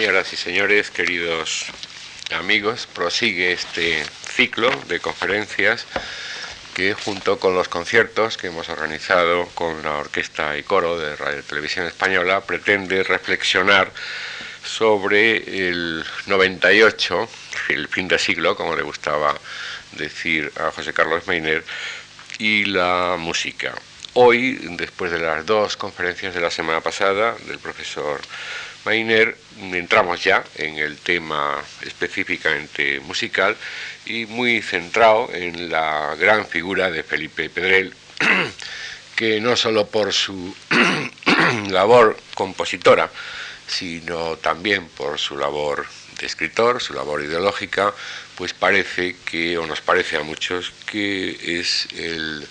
Señoras y señores, queridos amigos, prosigue este ciclo de conferencias que junto con los conciertos que hemos organizado con la orquesta y coro de Radio Televisión Española pretende reflexionar sobre el 98, el fin de siglo, como le gustaba decir a José Carlos Meiner, y la música. Hoy, después de las dos conferencias de la semana pasada del profesor Mainer, entramos ya en el tema específicamente musical y muy centrado en la gran figura de Felipe Pedrel, que no solo por su labor compositora, sino también por su labor de escritor, su labor ideológica, pues parece que, o nos parece a muchos, que es el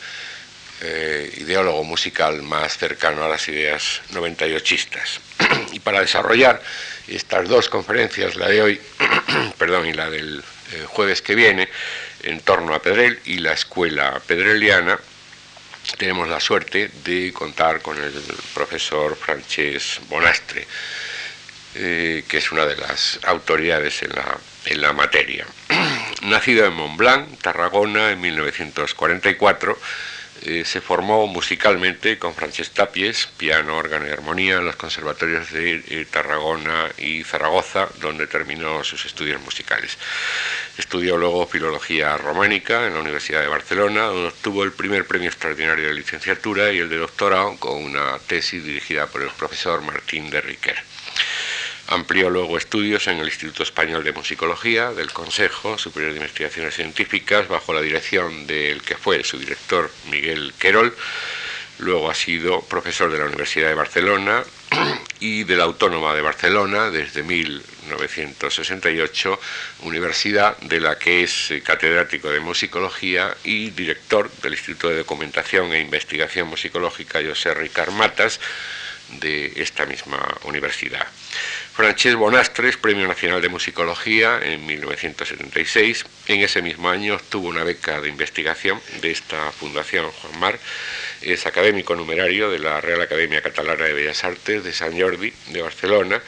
eh, ideólogo musical más cercano a las ideas 98istas. y para desarrollar estas dos conferencias, la de hoy, perdón, y la del eh, jueves que viene, en torno a Pedrel y la escuela pedreliana, tenemos la suerte de contar con el profesor Francesc Bonastre, eh, que es una de las autoridades en la, en la materia. Nacido en Montblanc, Tarragona, en 1944, eh, se formó musicalmente con Francesc Tapies, piano, órgano y armonía en los conservatorios de eh, Tarragona y Zaragoza, donde terminó sus estudios musicales. Estudió luego filología románica en la Universidad de Barcelona, donde obtuvo el primer premio extraordinario de licenciatura y el de doctorado con una tesis dirigida por el profesor Martín de Riquer. Amplió luego estudios en el Instituto Español de Musicología del Consejo Superior de Investigaciones Científicas bajo la dirección del que fue su director Miguel Querol. Luego ha sido profesor de la Universidad de Barcelona y de la Autónoma de Barcelona desde 1968, universidad de la que es eh, catedrático de musicología y director del Instituto de Documentación e Investigación Musicológica José Ricard Matas de esta misma universidad. Francesc Bonastres, Premio Nacional de Musicología en 1976. En ese mismo año obtuvo una beca de investigación de esta Fundación Juan Mar. Es académico numerario de la Real Academia Catalana de Bellas Artes de San Jordi de Barcelona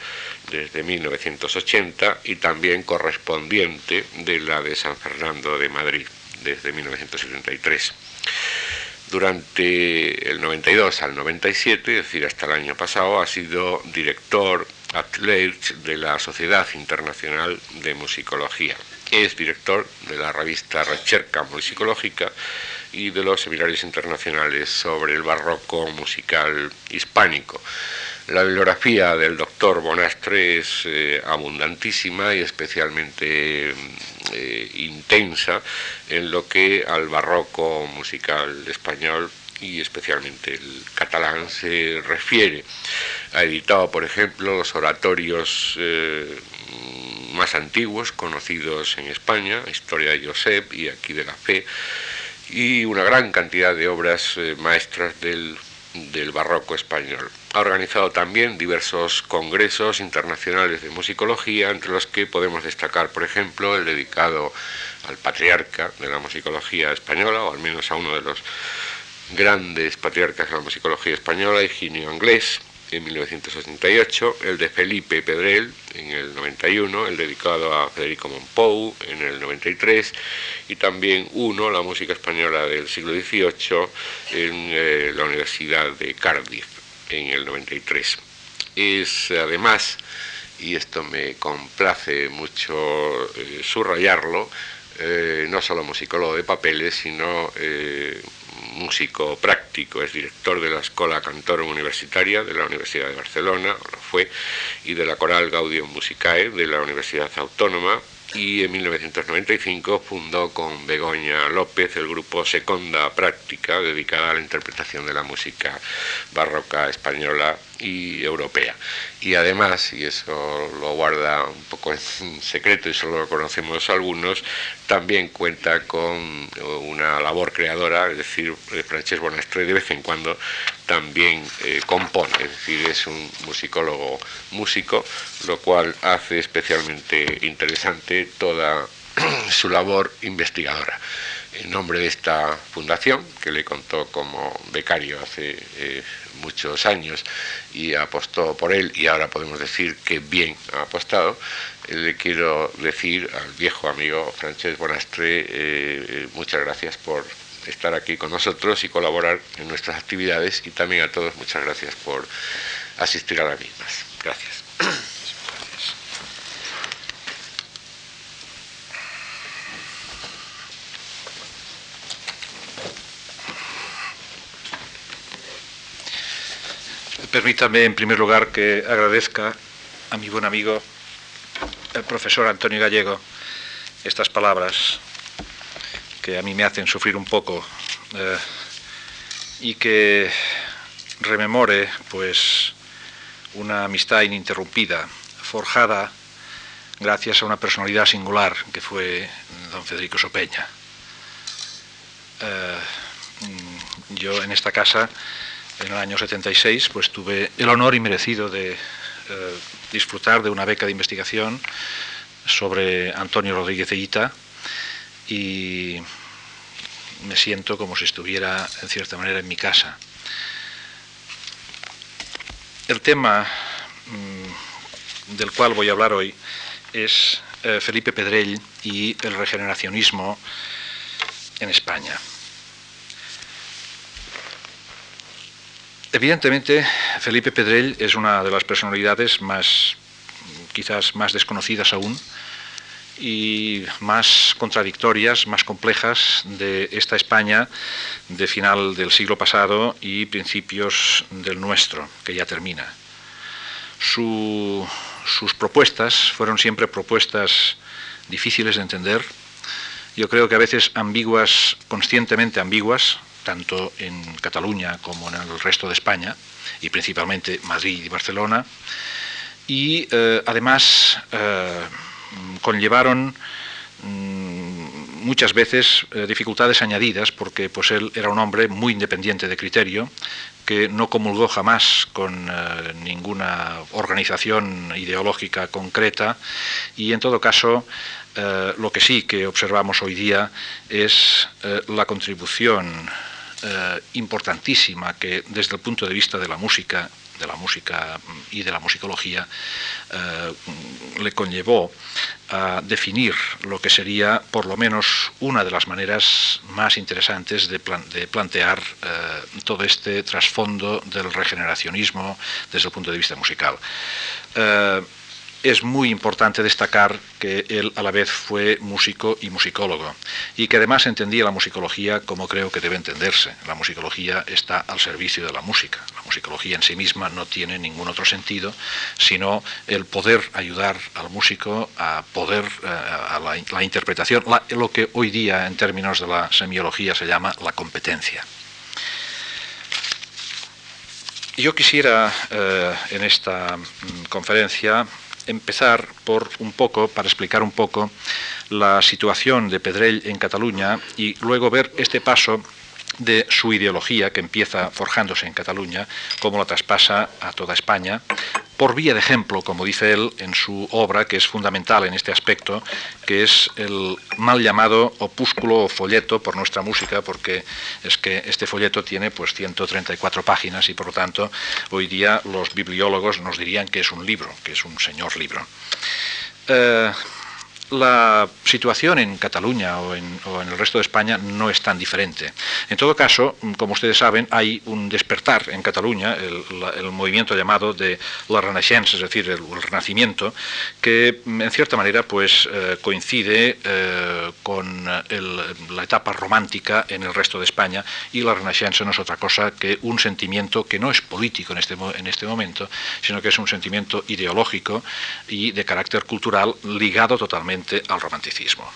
desde 1980 y también correspondiente de la de San Fernando de Madrid desde 1973. Durante el 92 al 97, es decir, hasta el año pasado, ha sido director de la Sociedad Internacional de Musicología. Es director de la revista Recherca Musicológica y de los seminarios internacionales sobre el barroco musical hispánico. La bibliografía del doctor Bonastre es eh, abundantísima y especialmente eh, intensa en lo que al barroco musical español y especialmente el catalán se refiere. Ha editado, por ejemplo, los oratorios eh, más antiguos conocidos en España, Historia de Josep y Aquí de la Fe, y una gran cantidad de obras maestras del, del barroco español. Ha organizado también diversos congresos internacionales de musicología, entre los que podemos destacar, por ejemplo, el dedicado al patriarca de la musicología española, o al menos a uno de los grandes patriarcas de la musicología española, Higinio Anglés, en 1988, el de Felipe Pedrel en el 91, el dedicado a Federico Mompou en el 93 y también uno, la música española del siglo XVIII en eh, la Universidad de Cardiff en el 93. Es además, y esto me complace mucho eh, subrayarlo, eh, no solo musicólogo de papeles, sino músico práctico, es director de la Escola Cantorum Universitaria de la Universidad de Barcelona, o lo fue, y de la Coral Gaudium Musicae de la Universidad Autónoma, y en 1995 fundó con Begoña López el grupo Seconda Práctica, dedicada a la interpretación de la música barroca española y europea. Y además, y eso lo guarda un poco en secreto y solo lo conocemos algunos, también cuenta con una labor creadora, es decir, Francesc Bonastre de vez en cuando también eh, compone, es decir, es un musicólogo músico, lo cual hace especialmente interesante toda su labor investigadora. en nombre de esta fundación, que le contó como becario hace eh, muchos años y apostó por él y ahora podemos decir que bien ha apostado, eh, le quiero decir al viejo amigo Francesc Bonastre muchas gracias por estar aquí con nosotros y colaborar en nuestras actividades y también a todos muchas gracias por asistir a las mismas. Gracias. Permítame, en primer lugar, que agradezca a mi buen amigo, el profesor Antonio Gallego, estas palabras que a mí me hacen sufrir un poco eh, y que rememore, pues, una amistad ininterrumpida, forjada gracias a una personalidad singular que fue don Federico Sopeña. Eh, yo en esta casa en el año 76, pues tuve el honor inmerecido de eh, disfrutar de una beca de investigación sobre Antonio Rodríguez Eguita y me siento como si estuviera en cierta manera en mi casa. El tema mm, del cual voy a hablar hoy es eh, Felipe Pedrell y el regeneracionismo en España. Evidentemente, Felipe Pedrell es una de las personalidades más, quizás más desconocidas aún y más contradictorias, más complejas de esta España de final del siglo pasado y principios del nuestro, que ya termina. sus propuestas fueron siempre propuestas difíciles de entender, yo creo que a veces ambiguas, conscientemente ambiguas, tanto en Cataluña como en el resto de España, y principalmente Madrid y Barcelona, y eh, además eh, conllevaron mm, muchas veces eh, dificultades añadidas, porque pues, él era un hombre muy independiente de criterio, que no comulgó jamás con ninguna organización ideológica concreta, y en todo caso lo que sí que observamos hoy día es la contribución eh, importantísima que desde el punto de vista de la música, de la música y de la musicología, eh, le conllevó a definir lo que sería por lo menos una de las maneras más interesantes de, plantear eh, todo este trasfondo del regeneracionismo desde el punto de vista musical es muy importante destacar que él a la vez fue músico y musicólogo y que además entendía la musicología como creo que debe entenderse. La musicología está al servicio de la música. La musicología en sí misma no tiene ningún otro sentido sino el poder ayudar al músico a poder eh, a la, interpretación, lo que hoy día en términos de la semiología se llama la competencia. Yo quisiera eh, en esta mm, conferencia empezar por un poco, para explicar un poco la situación de Pedrell en Cataluña y luego ver este paso de su ideología que empieza forjándose en Cataluña, cómo la traspasa a toda España, por vía de ejemplo, como dice él en su obra, que es fundamental en este aspecto, que es el mal llamado opúsculo o folleto por nuestra música, porque es que este folleto tiene pues 134 páginas y por lo tanto hoy día los bibliólogos nos dirían que es un libro, que es un señor libro. Eh, la situación en Cataluña o en, el resto de España no es tan diferente. En todo caso, como ustedes saben, hay un despertar en Cataluña, el, movimiento llamado de la Renaissance, es decir, el, Renacimiento, que en cierta manera pues, eh, coincide eh, con la etapa romántica en el resto de España y la Renaissance no es otra cosa que un sentimiento que no es político en este, en este momento, sino que es un sentimiento ideológico y de carácter cultural ligado totalmente al romanticismo.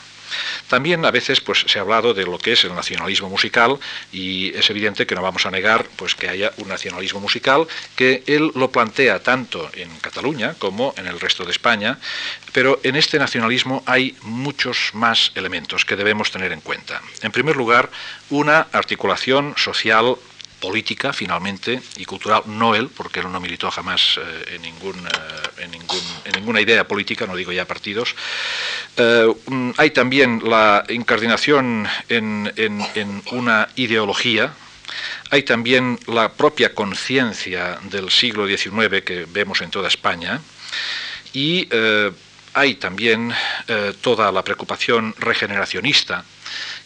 También a veces pues, se ha hablado de lo que es el nacionalismo musical y es evidente que no vamos a negar pues, que haya un nacionalismo musical, que él lo plantea tanto en Cataluña como en el resto de España, pero en este nacionalismo hay muchos más elementos que debemos tener en cuenta. En primer lugar, una articulación social política finalmente y cultural, no él, porque él no militó jamás en, ningún, en, ningún, en, ninguna idea política, no digo ya partidos. Mm, hay también la incardinación en, una ideología, hay también la propia conciencia del siglo XIX que vemos en toda España y eh, hay también eh, toda la preocupación regeneracionista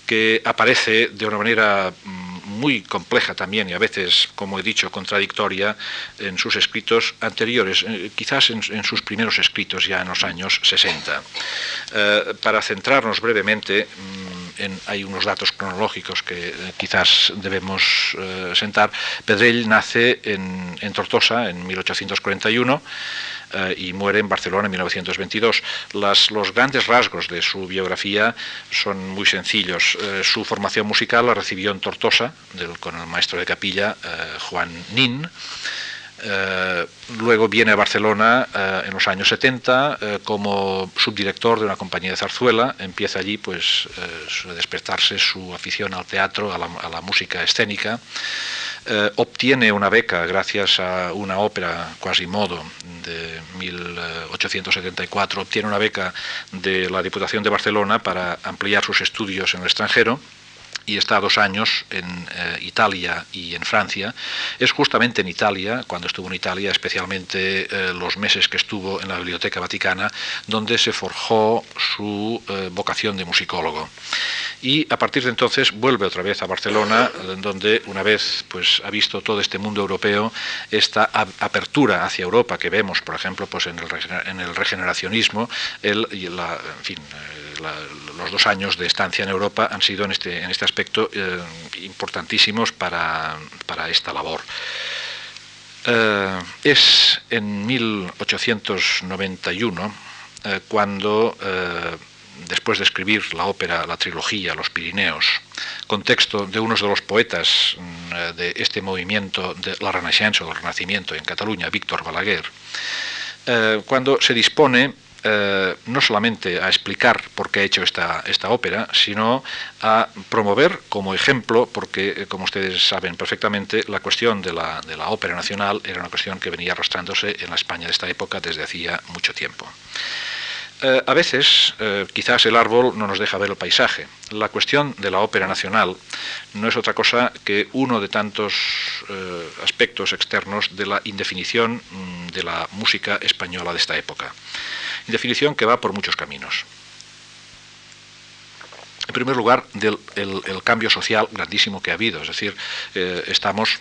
que aparece de una manera mm, muy compleja también y a veces, como he dicho, contradictoria en sus escritos anteriores, eh, quizás en, sus primeros escritos ya en los años 60. para centrarnos brevemente, mm, hay unos datos cronológicos que eh, quizás debemos eh, sentar. Pedrell nace en, Tortosa en 1841 eh, y muere en Barcelona en 1922. los grandes rasgos de su biografía son muy sencillos. su formación musical la recibió en Tortosa con el maestro de capilla Juan Nin. Eh, luego viene a Barcelona eh, en los años 70 eh, como subdirector de una compañía de zarzuela. Empieza allí pues, a despertarse su afición al teatro, a la, música escénica. Obtiene una beca gracias a una ópera Quasimodo de 1874. Obtiene una beca de la Diputación de Barcelona para ampliar sus estudios en el extranjero y está dos años en eh, Italia y en Francia. Es justamente en Italia, cuando estuvo en Italia, especialmente eh, los meses que estuvo en la Biblioteca Vaticana, donde se forjó su eh, vocación de musicólogo. Y a partir de entonces vuelve otra vez a Barcelona, donde una vez pues, ha visto todo este mundo europeo, esta apertura hacia Europa que vemos, por ejemplo, pues, en, el, en el regeneracionismo, el, la, en fin, los dos años de estancia en Europa han sido en este, en este aspecto eh, importantísimos para, esta labor. Eh, es en 1891 eh, cuando, después de escribir la ópera, la trilogía Los Pirineos, contexto de uno de los poetas mm, de este movimiento de la Renaissance o del Renacimiento en Cataluña, Víctor Balaguer, cuando se dispone eh, no solamente a explicar por qué ha hecho esta, ópera, sino a promover como ejemplo, porque, eh, como ustedes saben perfectamente, la cuestión de la, de la ópera nacional era una cuestión que venía arrastrándose en la España de esta época desde hacía mucho tiempo. Eh, a veces, quizás el árbol no nos deja ver el paisaje. La cuestión de la ópera nacional no es otra cosa que uno de tantos aspectos externos de la indefinición mm, de la música española de esta época definición que va por muchos caminos. En primer lugar, del el, cambio social grandísimo que ha habido, es decir, eh, estamos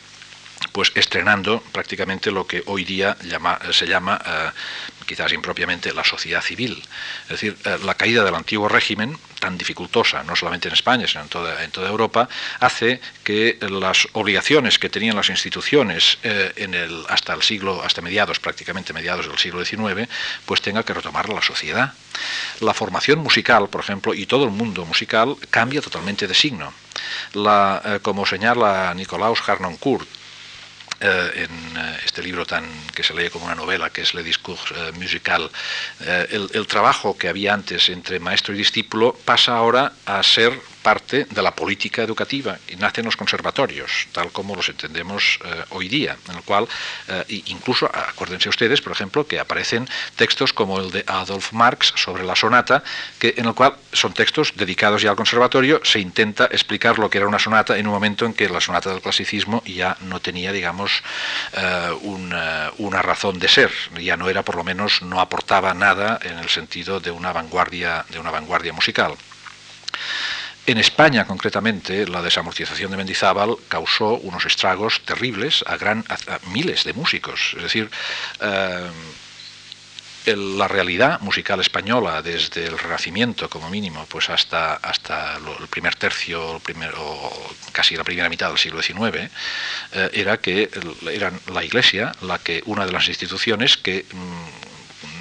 pues estrenando prácticamente lo que hoy día se llama, eh, quizás impropiamente, la sociedad civil. Es decir, eh, la caída del antiguo régimen tan dificultosa, no solamente en España, sino en toda, Europa, hace que las obligaciones que tenían las instituciones eh, hasta el siglo, hasta mediados, prácticamente mediados del siglo XIX, pues tenga que retomar la sociedad. La formación musical, por ejemplo, y todo el mundo musical cambia totalmente de signo. Eh, como señala Nicolaus Harnoncourt, eh, en eh, este libro tan que se lee como una novela, que es Le Discours eh, Musical, el, el trabajo que había antes entre maestro y discípulo pasa ahora a ser parte de la política educativa y nacen los conservatorios, tal como los entendemos eh, hoy día, en el cual, eh, incluso, acuérdense ustedes, por ejemplo, que aparecen textos como el de Adolf Marx sobre la sonata, que, en el cual son textos dedicados ya al conservatorio, se intenta explicar lo que era una sonata en un momento en que la sonata del clasicismo ya no tenía, digamos, eh, una, una razón de ser, ya no era, por lo menos, no aportaba nada en el sentido de una vanguardia, de una vanguardia musical. En España, concretamente, la desamortización de Mendizábal causó unos estragos terribles a, gran, miles de músicos. Es decir, eh, la realidad musical española desde el Renacimiento como mínimo pues hasta, hasta el primer tercio el o casi la primera mitad del siglo XIX eh, era que era la Iglesia la que una de las instituciones que mm,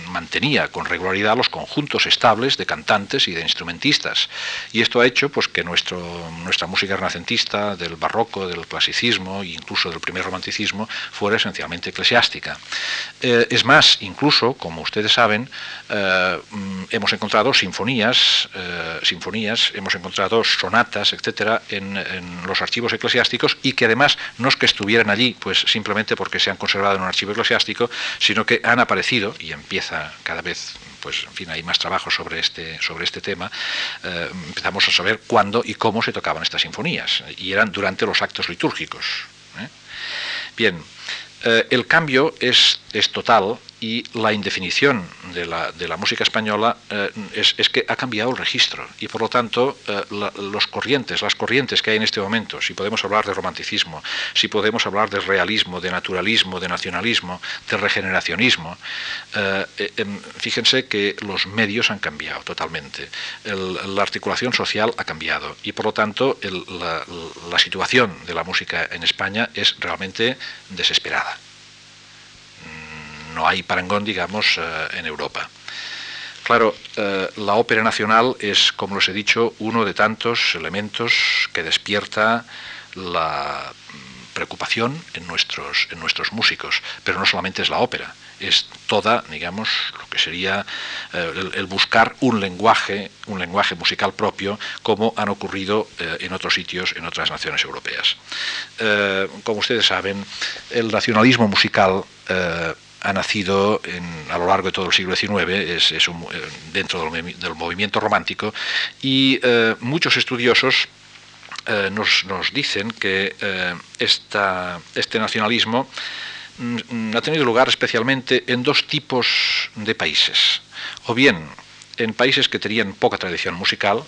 mantenía con regularidad los conjuntos estables de cantantes y de instrumentistas. Y esto ha hecho pues, que nuestro, nuestra música renacentista, del barroco, del clasicismo e incluso del primer romanticismo, fuera esencialmente eclesiástica. Eh, es más, incluso, como ustedes saben, eh, hemos encontrado sinfonías, eh, sinfonías, hemos encontrado sonatas, etcétera, en, en, los archivos eclesiásticos y que además no es que estuvieran allí, pues simplemente porque se han conservado en un archivo eclesiástico, sino que han aparecido y empieza cada vez pues en fin hay más trabajo sobre este sobre este tema eh, empezamos a saber cuándo y cómo se tocaban estas sinfonías y eran durante los actos litúrgicos ¿eh? bien eh, el cambio es, es total y la indefinición de la, música española eh, es, que ha cambiado el registro. Y por lo tanto eh, los corrientes, las corrientes que hay en este momento, si podemos hablar de romanticismo, si podemos hablar de realismo, de naturalismo, de nacionalismo, de regeneracionismo, eh, eh fíjense que los medios han cambiado totalmente, la articulación social ha cambiado. Y por lo tanto la situación de la música en España es realmente desesperada no hay parangón, digamos, eh, en Europa. Claro, eh, la ópera nacional es, como les he dicho, uno de tantos elementos que despierta la preocupación en nuestros, en nuestros músicos, pero no solamente es la ópera, es toda, digamos, lo que sería eh, el, buscar un lenguaje, un lenguaje musical propio, como han ocurrido en otros sitios, en otras naciones europeas. Como ustedes saben, el nacionalismo musical ha nacido a lo largo de todo el siglo XIX, es, eh, dentro del, movimiento romántico, y eh, muchos estudiosos eh, nos, dicen que este nacionalismo mm, ha tenido lugar especialmente en dos tipos de países, o bien en países que tenían poca tradición musical,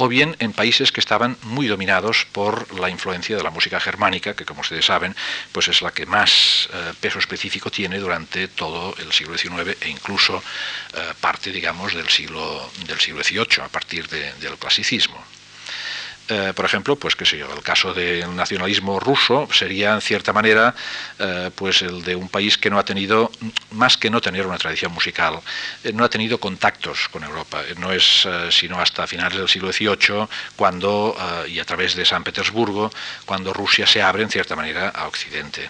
o bien en países que estaban muy dominados por la influencia de la música germánica, que como ustedes saben, pues es la que más eh, peso específico tiene durante todo el siglo XIX e incluso eh, parte, digamos, del siglo, del siglo XVIII, a partir de, del clasicismo. Eh, por ejemplo, pues el caso del nacionalismo ruso sería en cierta manera eh, pues el de un país que no ha tenido, más que no tener una tradición musical, eh, no ha tenido contactos con Europa. No es sino hasta finales del siglo XVIII cuando, y a través de San Petersburgo, cuando Rusia se abre en cierta manera a Occidente.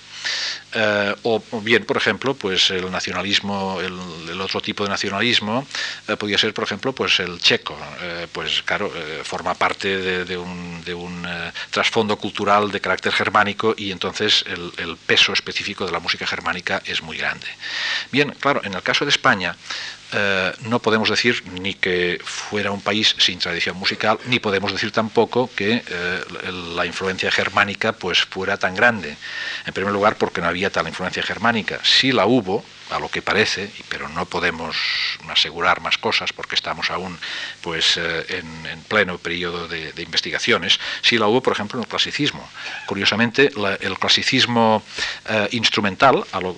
Eh, o, bien, por ejemplo, pues el nacionalismo, el, otro tipo de nacionalismo eh, podría ser, por ejemplo, pues el checo. Eh, pues claro, eh, forma parte de, un, de un trasfondo cultural de carácter germánico y entonces el, el, peso específico de la música germánica es muy grande. Bien, claro, en el caso de España, eh, no podemos decir ni que fuera un país sin tradición musical, ni podemos decir tampoco que eh, la influencia germánica pues fuera tan grande. En primer lugar, porque no había tal influencia germánica. Sí la hubo, a lo que parece, pero no podemos asegurar más cosas porque estamos aún pues, eh, en, en, pleno periodo de, investigaciones, sí la hubo, por ejemplo, en el clasicismo. Curiosamente, el clasicismo eh, instrumental, lo,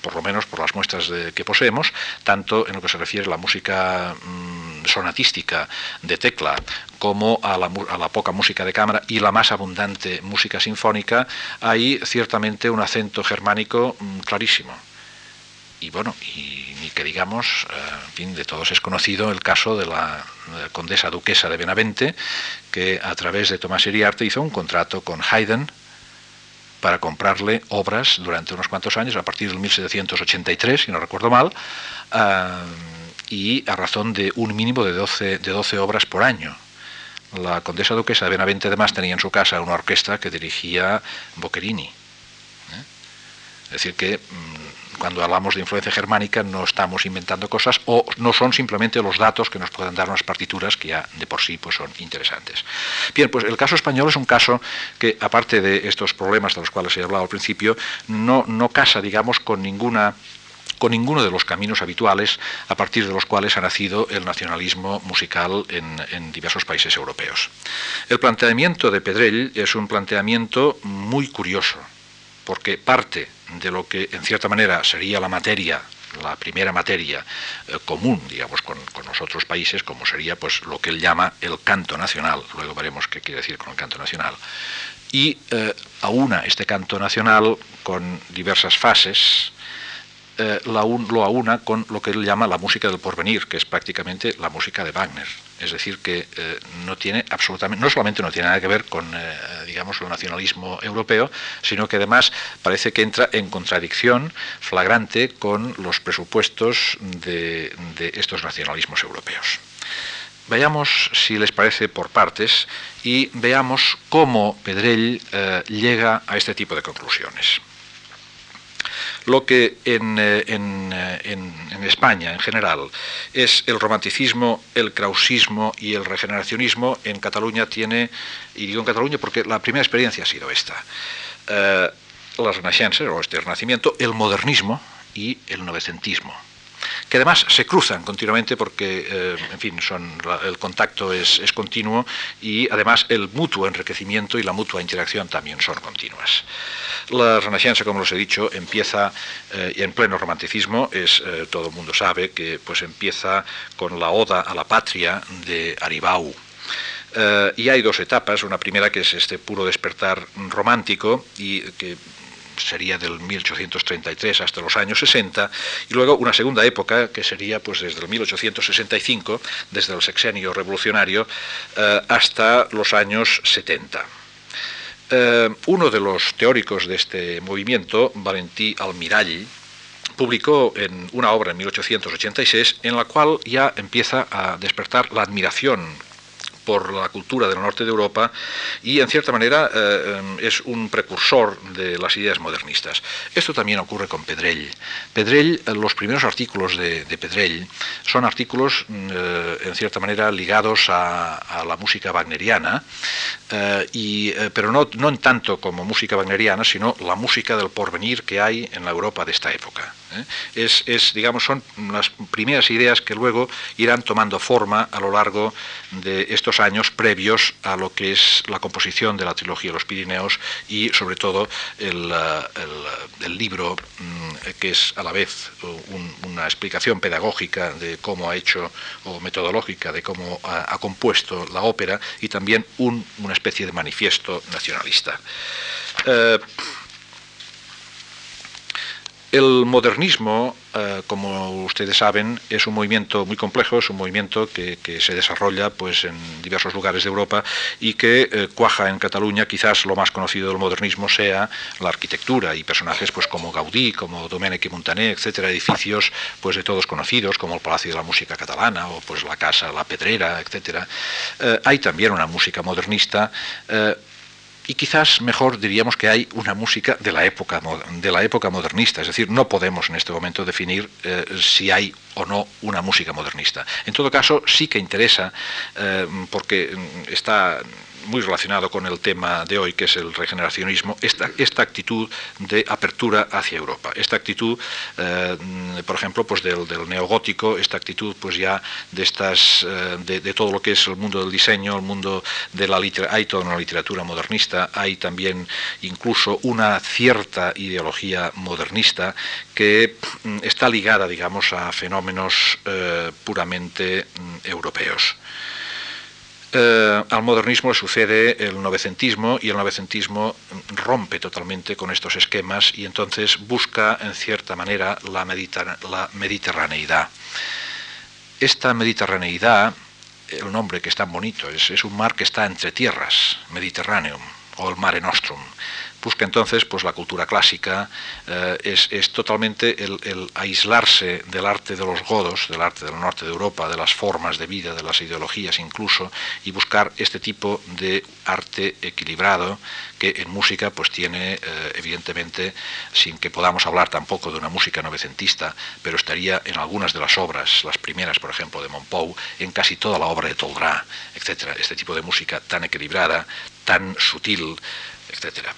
por lo menos por las muestras que poseemos, tanto en lo que se refiere a la música mmm, sonatística de tecla como a la, poca música de cámara y la más abundante música sinfónica, hay ciertamente un acento germánico mmm, clarísimo y bueno, y que digamos, eh, en fin, de todos es conocido el caso de la, de la, condesa duquesa de Benavente, que a través de Tomás Iriarte hizo un contrato con Haydn para comprarle obras durante unos cuantos años, a partir del 1783, si no recuerdo mal, eh, y a razón de un mínimo de 12, de 12 obras por año. La condesa duquesa de Benavente además tenía en su casa una orquesta que dirigía Boccherini. ¿eh? Es decir, que mmm, cuando hablamos de influencia germánica no estamos inventando cosas o no son simplemente los datos que nos puedan dar unas partituras que ya de por sí pues, son interesantes. Bien, pues el caso español es un caso que, aparte de estos problemas de los cuales he hablado al principio, no, no casa, digamos, con ninguna con ninguno de los caminos habituales a partir de los cuales ha nacido el nacionalismo musical en, en, diversos países europeos. El planteamiento de Pedrell es un planteamiento muy curioso, porque parte de lo que en cierta manera sería la materia la primera materia eh, común, digamos, con, con, los otros países, como sería pues lo que él llama el canto nacional. Luego veremos qué quiere decir con el canto nacional. Y eh, aúna este canto nacional con diversas fases, eh, lo aúna con lo que él llama la música del porvenir, que es prácticamente la música de Wagner. Es decir, que eh, no tiene absolutamente, no solamente no tiene nada que ver con, eh, digamos, el nacionalismo europeo, sino que además parece que entra en contradicción flagrante con los presupuestos de, estos nacionalismos europeos. Vayamos, si les parece, por partes y veamos cómo Pedrell llega a este tipo de conclusiones lo que eh, eh, en, España en general es el romanticismo, el krausismo y el regeneracionismo, en Cataluña tiene, y digo en Cataluña porque la primera experiencia ha sido esta, eh, las o este renacimiento, el modernismo y el novecentismo que además se cruzan continuamente porque, eh, en fin, son, el contacto es, continuo y además el mutuo enriquecimiento y la mutua interacción también son continuas. La Renaixença, como os he dicho, empieza eh, en pleno romanticismo, es, eh, todo el mundo sabe que pues empieza con la Oda a la Patria de Aribau, y hay dos etapas, una primera que es este puro despertar romántico y que sería del 1833 hasta los años 60, y luego una segunda época que sería pues desde el 1865, desde el sexenio revolucionario, eh, hasta los años 70. Eh, uno de los teóricos de este movimiento, Valentí Almirall, publicó en una obra en 1886 en la cual ya empieza a despertar la admiración por la cultura del norte de Europa y en cierta manera eh, es un precursor de las ideas modernistas. Esto también ocurre con Pedrell. Pedrell, eh, los primeros artículos de, Pedrell son artículos eh, en cierta manera ligados a, la música wagneriana, y, pero no, no en tanto como música wagneriana, sino la música del porvenir que hay en la Europa de esta época. Es, es, digamos, son las primeras ideas que luego irán tomando forma a lo largo de estos años previos a lo que es la composición de la trilogía de los Pirineos y sobre todo el, eh, libro mm, que es a la vez una explicación pedagógica de cómo ha hecho o metodológica de cómo ha, compuesto la ópera y también una especie de manifiesto nacionalista. Eh, el modernismo, eh, como ustedes saben, es un movimiento muy complejo, es un movimiento que, se desarrolla pues, en diversos lugares de Europa y que eh, cuaja en Cataluña. Quizás lo más conocido del modernismo sea la arquitectura y personajes pues, como Gaudí, como Domènech y Montaner, etcétera, edificios pues, de todos conocidos, como el Palacio de la Música Catalana o pues, la Casa La Pedrera, etcétera. Eh, hay también una música modernista y quizás mejor diríamos que hay una música de la época, de la época modernista, es decir, no podemos en este momento definir eh, si hay o no una música modernista. En todo caso, sí que interesa, eh, porque está muy relacionado con el tema de hoy, que es el regeneracionismo, esta, esta actitud de apertura hacia Europa, esta actitud, eh, por ejemplo, pues del, neogótico, esta actitud pues ya de estas eh, de, todo lo que es el mundo del diseño, el mundo de la literatura, hay toda una literatura modernista, hay también incluso una cierta ideología modernista que mm, está ligada, digamos, a fenómenos eh, puramente mm, europeos. Eh, al modernismo le sucede el novecentismo y el novecentismo rompe totalmente con estos esquemas y entonces busca en cierta manera la, mediterraneidad. Esta mediterraneidad, el nombre que es tan bonito, es, es un mar que está entre tierras, Mediterraneum o el Mare Nostrum busca entonces pues la cultura clásica, eh, es, totalmente el, aislarse del arte de los godos, del arte del norte de Europa, de las formas de vida, de las ideologías incluso, y buscar este tipo de arte equilibrado que en música pues tiene eh, evidentemente, sin que podamos hablar tampoco de una música novecentista, pero estaría en algunas de las obras, las primeras por ejemplo de Montpou, en casi toda la obra de Toldrá, etc. Este tipo de música tan equilibrada, tan sutil, etcétera.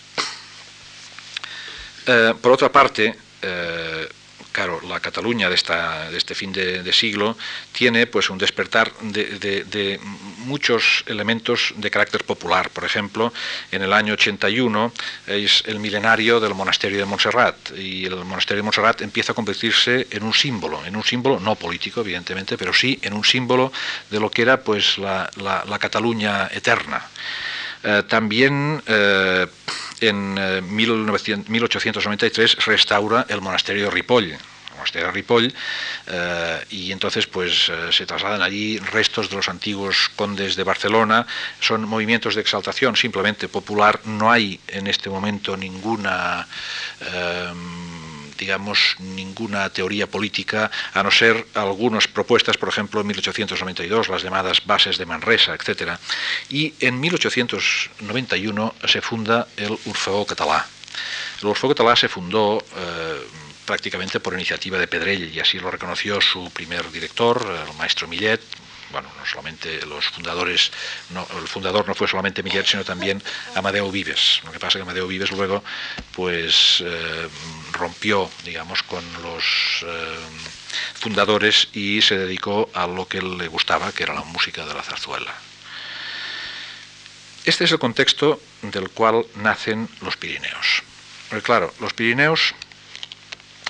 Eh, por otra parte, eh, claro, la Cataluña de, este fin de, siglo tiene pues un despertar de, muchos elementos de carácter popular. Por ejemplo, en el año 81 es el milenario del monasterio de Montserrat y el monasterio de Montserrat empieza a convertirse en un símbolo, en un símbolo no político evidentemente, pero sí en un símbolo de lo que era pues la, Cataluña eterna. Eh, también en 1893 eh, restaura el monasterio Ripoll, monasterio Ripoll, y entonces pues se trasladan allí restos de los antiguos condes de Barcelona, son movimientos de exaltación simplemente popular, no hay en este momento ninguna digamos, ninguna teoría política, a no ser algunas propuestas, por ejemplo, en 1892, las llamadas bases de Manresa, etc. Y en 1891 se funda el Orfeó Catalá. El Orfeó Catalá se fundó eh, prácticamente por iniciativa de Pedrell y así lo reconoció su primer director, el maestro Millet, bueno, no solamente los fundadores, el fundador no fue solamente Millet, sino también Amadeo Vives. Lo que pasa es que Amadeo Vives luego, pues, eh, rompió, digamos, con los eh, fundadores y se dedicó a lo que le gustaba, que era la música de la zarzuela. Este es el contexto del cual nacen los Pirineos. Porque claro, los Pirineos,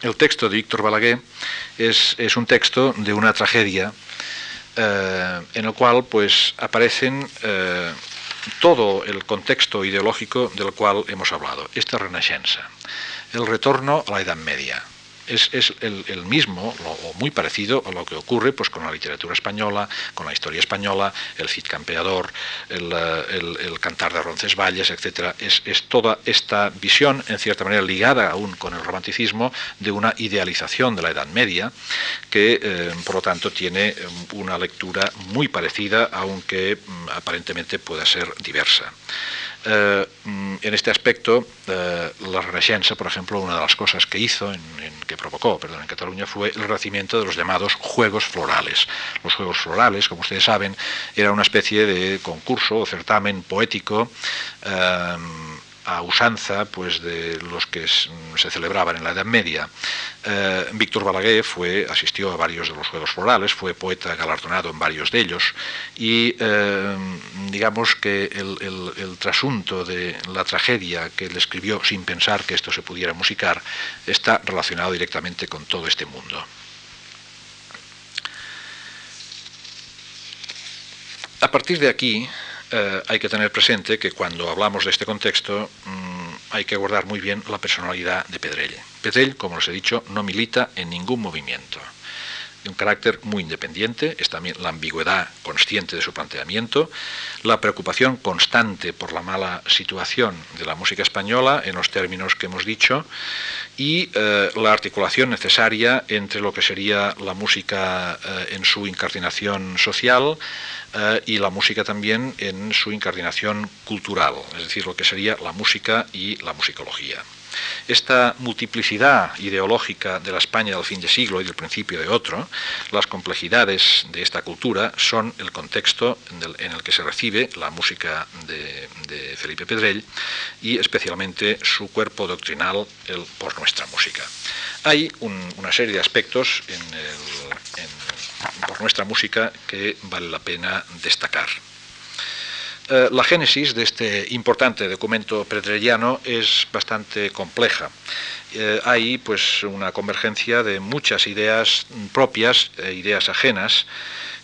el texto de Víctor Balaguer es un texto de una tragedia eh, en el cual pues aparecen eh, todo el contexto ideológico del cual hemos hablado, esta renaixença, el retorno a la Edad Media, es, el, mismo o muy parecido a lo que ocurre pues, con la literatura española, con la historia española, el Cid Campeador, el, eh, cantar de Roncesvalles, etc. Es, toda esta visión, en cierta manera ligada aún con el romanticismo, de una idealización de la Edad Media, que eh, por lo tanto tiene eh, una lectura muy parecida, aunque mm, aparentemente pueda ser diversa. Eh, mm, en este aspecto, eh, la Renaixença, por ejemplo, una de las cosas que hizo, que provocó en Cataluña, fue el renacimiento de los llamados Juegos Florales. Los Juegos Florales, como ustedes saben, era una especie de concurso o certamen poético. Eh, a usanza pues, de los que se celebraban en la Edad Media. Eh, Víctor Balaguer fue, asistió a varios de los Juegos Florales, fue poeta galardonado en varios de ellos y eh, digamos que el, el, trasunto de la tragedia que él escribió sin pensar que esto se pudiera musicar está relacionado directamente con todo este mundo. A partir de aquí, eh, hay que tener presente que cuando hablamos de este contexto mm, hay que guardar muy bien la personalidad de Pedrell. Pedrell, como les he dicho, no milita en ningún movimiento. Un carácter muy independiente, es también la ambigüedad consciente de su planteamiento, la preocupación constante por la mala situación de la música española en los términos que hemos dicho y eh, la articulación necesaria entre lo que sería la música eh, en su incardinación social, eh, y la música también en su incardinación cultural, es decir, lo que sería la música y la musicología. Esta multiplicidad ideológica de la España del fin de siglo y del principio de otro, las complejidades de esta cultura son el contexto en el, que se recibe la música de, Felipe Pedrell y especialmente su cuerpo doctrinal el, por nuestra música. Hay una serie de aspectos en por nuestra música que vale la pena destacar. Eh, la génesis de este importante documento pedrelliano es bastante compleja. Eh, hay pues una convergencia de muchas ideas propias e ideas ajenas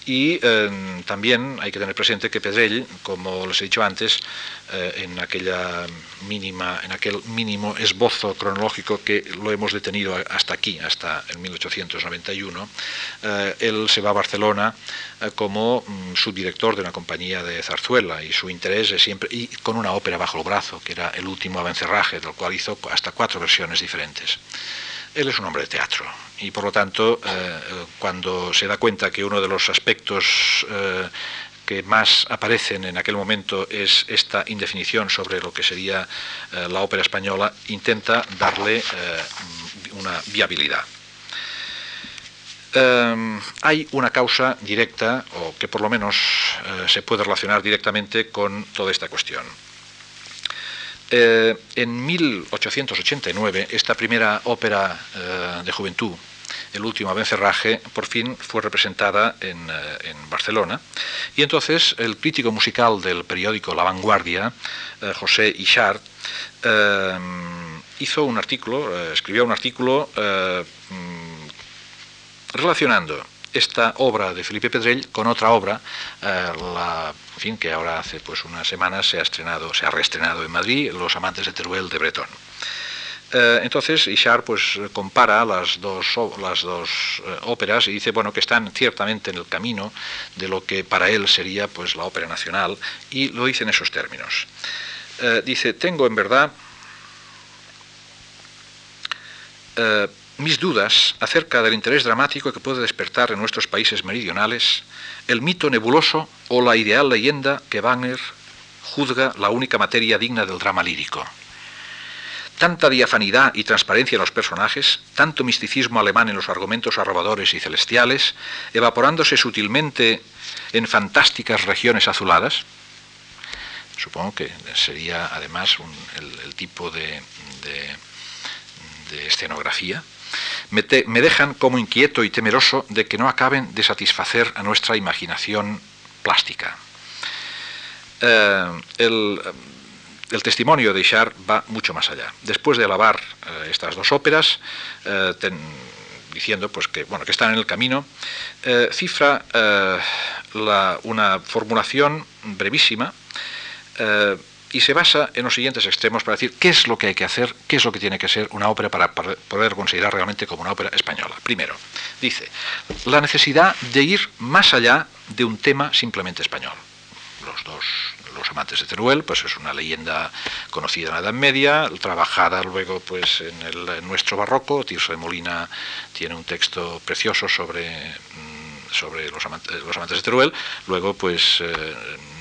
y eh, también hay que tener presente que Pedrell, como les he dicho antes, eh, en aquella mínima, en aquel mínimo esbozo cronológico que lo hemos detenido hasta aquí, hasta el 1891, eh, él se va a Barcelona como mm, subdirector de una compañía de zarzuela y su interés es siempre y con una ópera bajo el brazo, que era el último avencerraje, del cual hizo hasta cuatro versiones diferentes. Él es un hombre de teatro y por lo tanto eh, cuando se da cuenta que uno de los aspectos eh, que más aparecen en aquel momento es esta indefinición sobre lo que sería eh, la ópera española, intenta darle una viabilidad. hay una causa directa, o que por lo menos se puede relacionar directamente con toda esta cuestión. En 1889, esta primera ópera de juventud, El último avencerraje, por fin fue representada en, eh, Barcelona. Y entonces el crítico musical del periódico La Vanguardia, José Ichard, hizo un artículo, escribió un artículo relacionando esta obra de Felipe Pedrell con otra obra, eh, la, en fin, que ahora hace pues unas semanas se ha estrenado, se ha reestrenado en Madrid, Los amantes de Teruel de Bretón. Eh, entonces Ishar pues compara las dos, las dos eh, óperas y dice bueno que están ciertamente en el camino de lo que para él sería pues la ópera nacional y lo dice en esos términos. Eh, dice tengo en verdad mis dudas acerca del interés dramático que puede despertar en nuestros países meridionales el mito nebuloso o la ideal leyenda que Wagner juzga la única materia digna del drama lírico tanta diafanidad y transparencia en los personajes, tanto misticismo alemán en los argumentos arrobadores y celestiales, evaporándose sutilmente en fantásticas regiones azuladas. Supongo que sería además el, tipo de, escenografía. Me, dejan como inquieto y temeroso de que no acaben de satisfacer a nuestra imaginación plástica. Eh, el, el testimonio de Ishar va mucho más allá. Después de alabar eh, estas dos óperas, eh, diciendo pues, que, bueno, que están en el camino, eh, cifra una formulación brevísima y se basa en los siguientes extremos para decir qué es lo que hay que hacer, qué es lo que tiene que ser una ópera para poder considerar realmente como una ópera española. Primero, dice, la necesidad de ir más allá de un tema simplemente español. Los dos los amantes de Teruel, pues es una leyenda conocida en la Edad Media, trabajada luego pues en, nuestro barroco. Tirso de Molina tiene un texto precioso sobre, mm, sobre los, amantes, los amantes de Teruel, luego pues eh,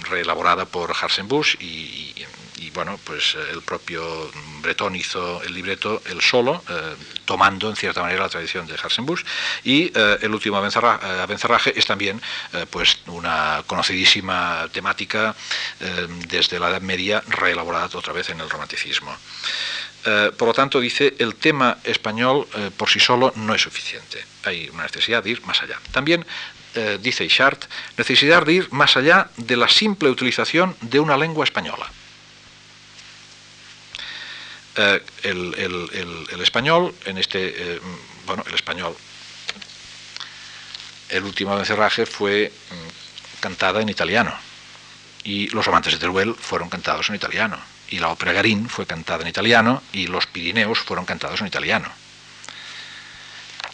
reelaborada por Harsenbusch y, y bueno, pues eh, el propio Bretón hizo el libreto él solo, eh, tomando en cierta manera la tradición de Harsenbusch, y eh, el último Abencerraje es también pues una conocidísima temática desde la Edad Media, reelaborada otra vez en el romanticismo. por lo tanto, dice, el tema español por sí solo no es suficiente. Hay una necesidad de ir más allá. También dice Ishart, necesidad de ir más allá de la simple utilización de una lengua española. Eh, el, español, en este, eh, bueno, el español, el último encerraje fue mm, cantada en italiano. Y Los amantes de Teruel fueron cantados en italiano. Y la ópera Garín fue cantada en italiano y Los Pirineos fueron cantados en italiano.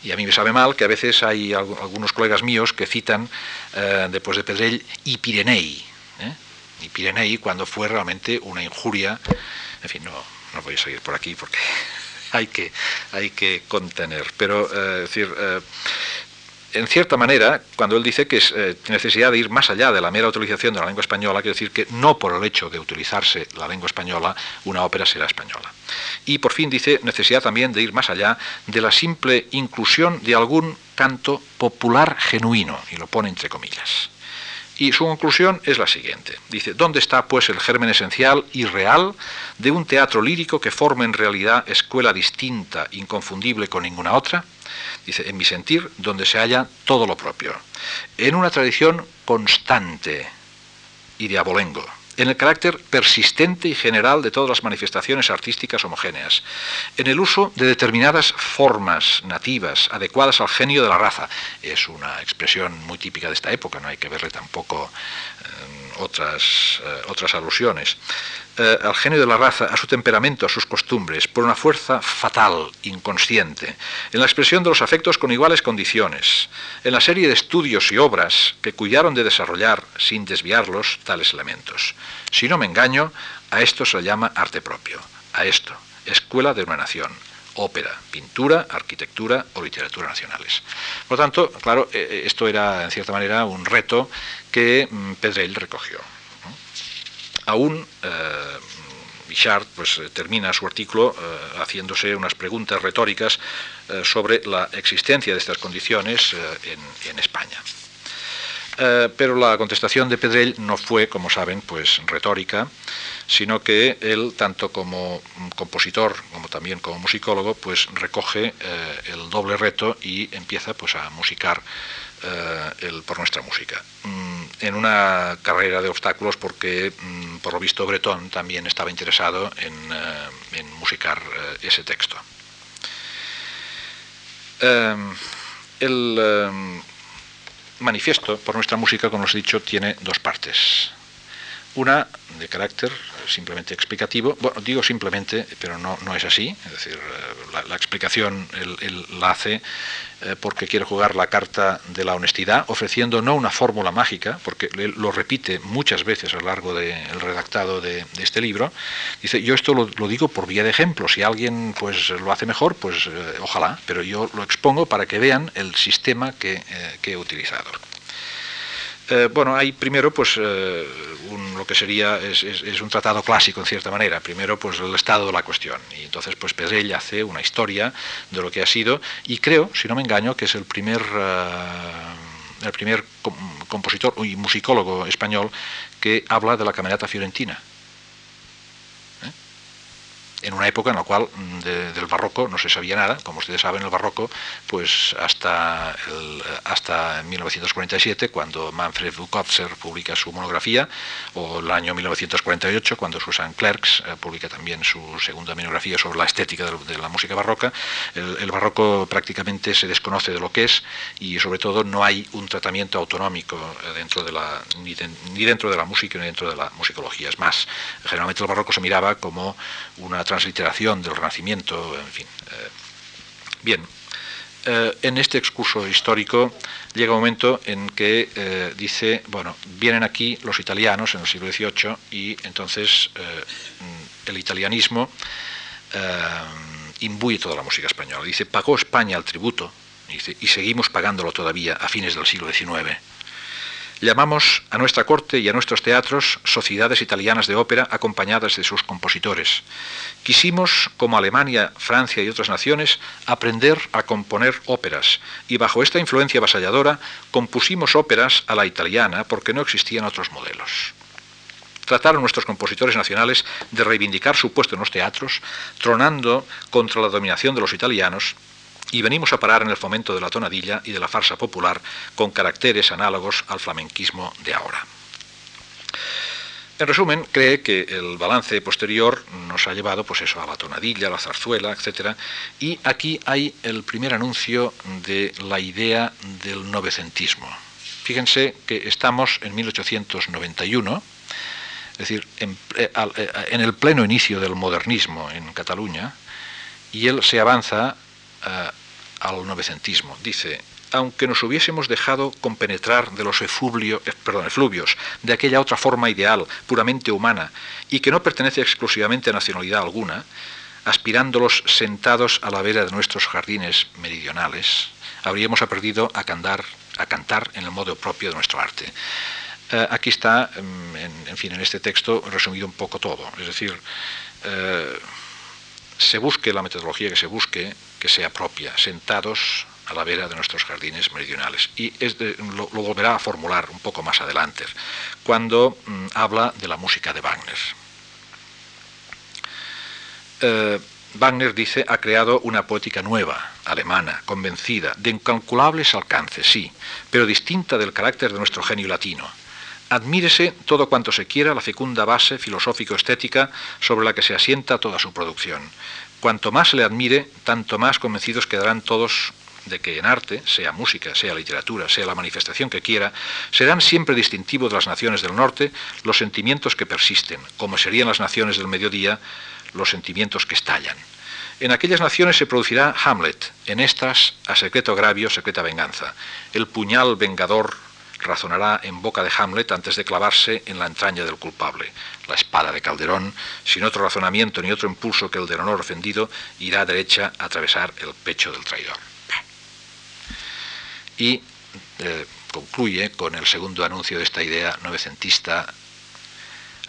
Y a mí me sabe mal que a veces hay algunos colegas míos que citan eh, después de Pedrell y Pirenei, y Pirenei cuando fue realmente una injuria, en fin, no, no voy a seguir por aquí porque hay que, hay que contener. Pero, eh, decir, eh, en cierta manera, cuando él dice que es eh, necesidad de ir más allá de la mera utilización de la lengua española, quiere decir que no por el hecho de utilizarse la lengua española, una ópera será española. Y por fin dice necesidad también de ir más allá de la simple inclusión de algún canto popular genuino, y lo pone entre comillas. Y su conclusión es la siguiente. Dice, ¿dónde está pues el germen esencial y real de un teatro lírico que forme en realidad escuela distinta, inconfundible con ninguna otra? Dice, en mi sentir, donde se halla todo lo propio. En una tradición constante y de abolengo en el carácter persistente y general de todas las manifestaciones artísticas homogéneas, en el uso de determinadas formas nativas adecuadas al genio de la raza. Es una expresión muy típica de esta época, no hay que verle tampoco eh, otras, eh, otras alusiones. Eh, al genio de la raza, a su temperamento, a sus costumbres, por una fuerza fatal, inconsciente, en la expresión de los afectos con iguales condiciones, en la serie de estudios y obras que cuidaron de desarrollar, sin desviarlos, tales elementos. Si no me engaño, a esto se le llama arte propio, a esto, escuela de una nación, ópera, pintura, arquitectura o literatura nacionales. Por lo tanto, claro, eh, esto era en cierta manera un reto que mm, Pedrell recogió aún eh, Bichard pues, eh, termina su artículo eh, haciéndose unas preguntas retóricas sobre la existencia de estas condiciones en, España. pero la contestación de Pedrell no fue, como saben, pues retórica, sino que él, tanto como compositor como también como musicólogo, pues recoge el doble reto y empieza pues, a musicar el, por nuestra música. Mm, en una carrera de obstáculos porque, mm, por lo visto, Breton también estaba interesado en, eh, musicar eh, ese texto. Em, el em, manifiesto por nuestra música, como os he dicho, tiene dos partes. Una de carácter simplemente explicativo. Bueno, digo simplemente, pero no, no es así. Es decir, eh, la, explicación él, la hace eh, porque quiere jugar la carta de la honestidad, ofreciendo no una fórmula mágica, porque lo repite muchas veces a lo largo del redactado de, este libro. Dice, yo esto lo, digo por vía de ejemplo. Si alguien pues lo hace mejor, pues ojalá, pero yo lo expongo para que vean el sistema que, que he utilizado. Eh, bueno, hay primero pues eh, lo que sería es, un tratado clásico en cierta manera. Primero pues el estado de la cuestión y entonces pues Pedrell hace una historia de lo que ha sido y creo, si no me engaño, que es el primer eh, el primer compositor y musicólogo español que habla de la camerata fiorentina en una época en la cual mm, del barroco no se sabía nada, como ustedes saben, el barroco, pues hasta, hasta 1947, cuando Manfred Bukowser publica su monografía, o el año 1948, cuando Susan Clerks eh, publica también su segunda monografía sobre la estética de, la música barroca, el, barroco prácticamente se desconoce de lo que es y sobre todo no hay un tratamiento autonómico eh, dentro de la, ni, ni dentro de la música ni dentro de la musicología. Es más, generalmente el barroco se miraba como una transliteración del Renacimiento, en fin. Eh, bien, eh, en este excurso histórico llega un momento en que eh, dice, bueno, vienen aquí los italianos en el siglo XVIII y entonces el italianismo imbuye toda la música española. Dice, pagó España el tributo y seguimos pagándolo todavía a fines del siglo XIX. Llamamos a nuestra corte y a nuestros teatros sociedades italianas de ópera acompañadas de sus compositores. Quisimos, como Alemania, Francia y otras naciones, aprender a componer óperas, y bajo esta influencia avasalladora compusimos óperas a la italiana porque no existían otros modelos. Trataron nuestros compositores nacionales de reivindicar su puesto en los teatros, tronando contra la dominación de los italianos y venimos a parar en el fomento de la tonadilla y de la farsa popular con caracteres análogos al flamenquismo de ahora. En resumen, cree que el balance posterior nos ha llevado pues eso, a la tonadilla, a la zarzuela, etc. Y aquí hay el primer anuncio de la idea del novecentismo. Fíjense que estamos en 1891, es decir, en, eh, eh, en el pleno inicio del modernismo en Cataluña, y él se avanza eh, al novecentismo. Dice, aunque nos hubiésemos dejado compenetrar de los eh, perdón, efluvios, de aquella otra forma ideal, puramente humana, y que no pertenece exclusivamente a nacionalidad alguna, aspirándolos sentados a la vera de nuestros jardines meridionales, habríamos aprendido a cantar, a cantar en el modo propio de nuestro arte. Eh, aquí está, mm, en, fin, en este texto resumido un poco todo. Es decir, se busque la metodología que se busque, que sea propia, sentados a la vera de nuestros jardines meridionales. Y lo, volverá a formular un poco más adelante, cuando mm, habla de la música de Wagner. Eh, Wagner dice, ha creado una poética nueva, alemana, convencida, de incalculables alcances, sí, pero distinta del carácter de nuestro genio latino Admírese todo cuanto se quiera la fecunda base filosófico-estética sobre la que se asienta toda su producción. Cuanto más se le admire, tanto más convencidos quedarán todos de que en arte, sea música, sea literatura, sea la manifestación que quiera, serán siempre distintivos de las naciones del norte los sentimientos que persisten, como serían las naciones del mediodía los sentimientos que estallan. En aquellas naciones se producirá Hamlet, en estas a secreto agravio, secreta venganza. El puñal vengador razonará en boca de Hamlet antes de clavarse en la entraña del culpable. La espada de Calderón, sin otro razonamiento ni otro impulso que el del honor ofendido, irá derecha a atravesar el pecho del traidor. Y eh, concluye con el segundo anuncio de esta idea novecentista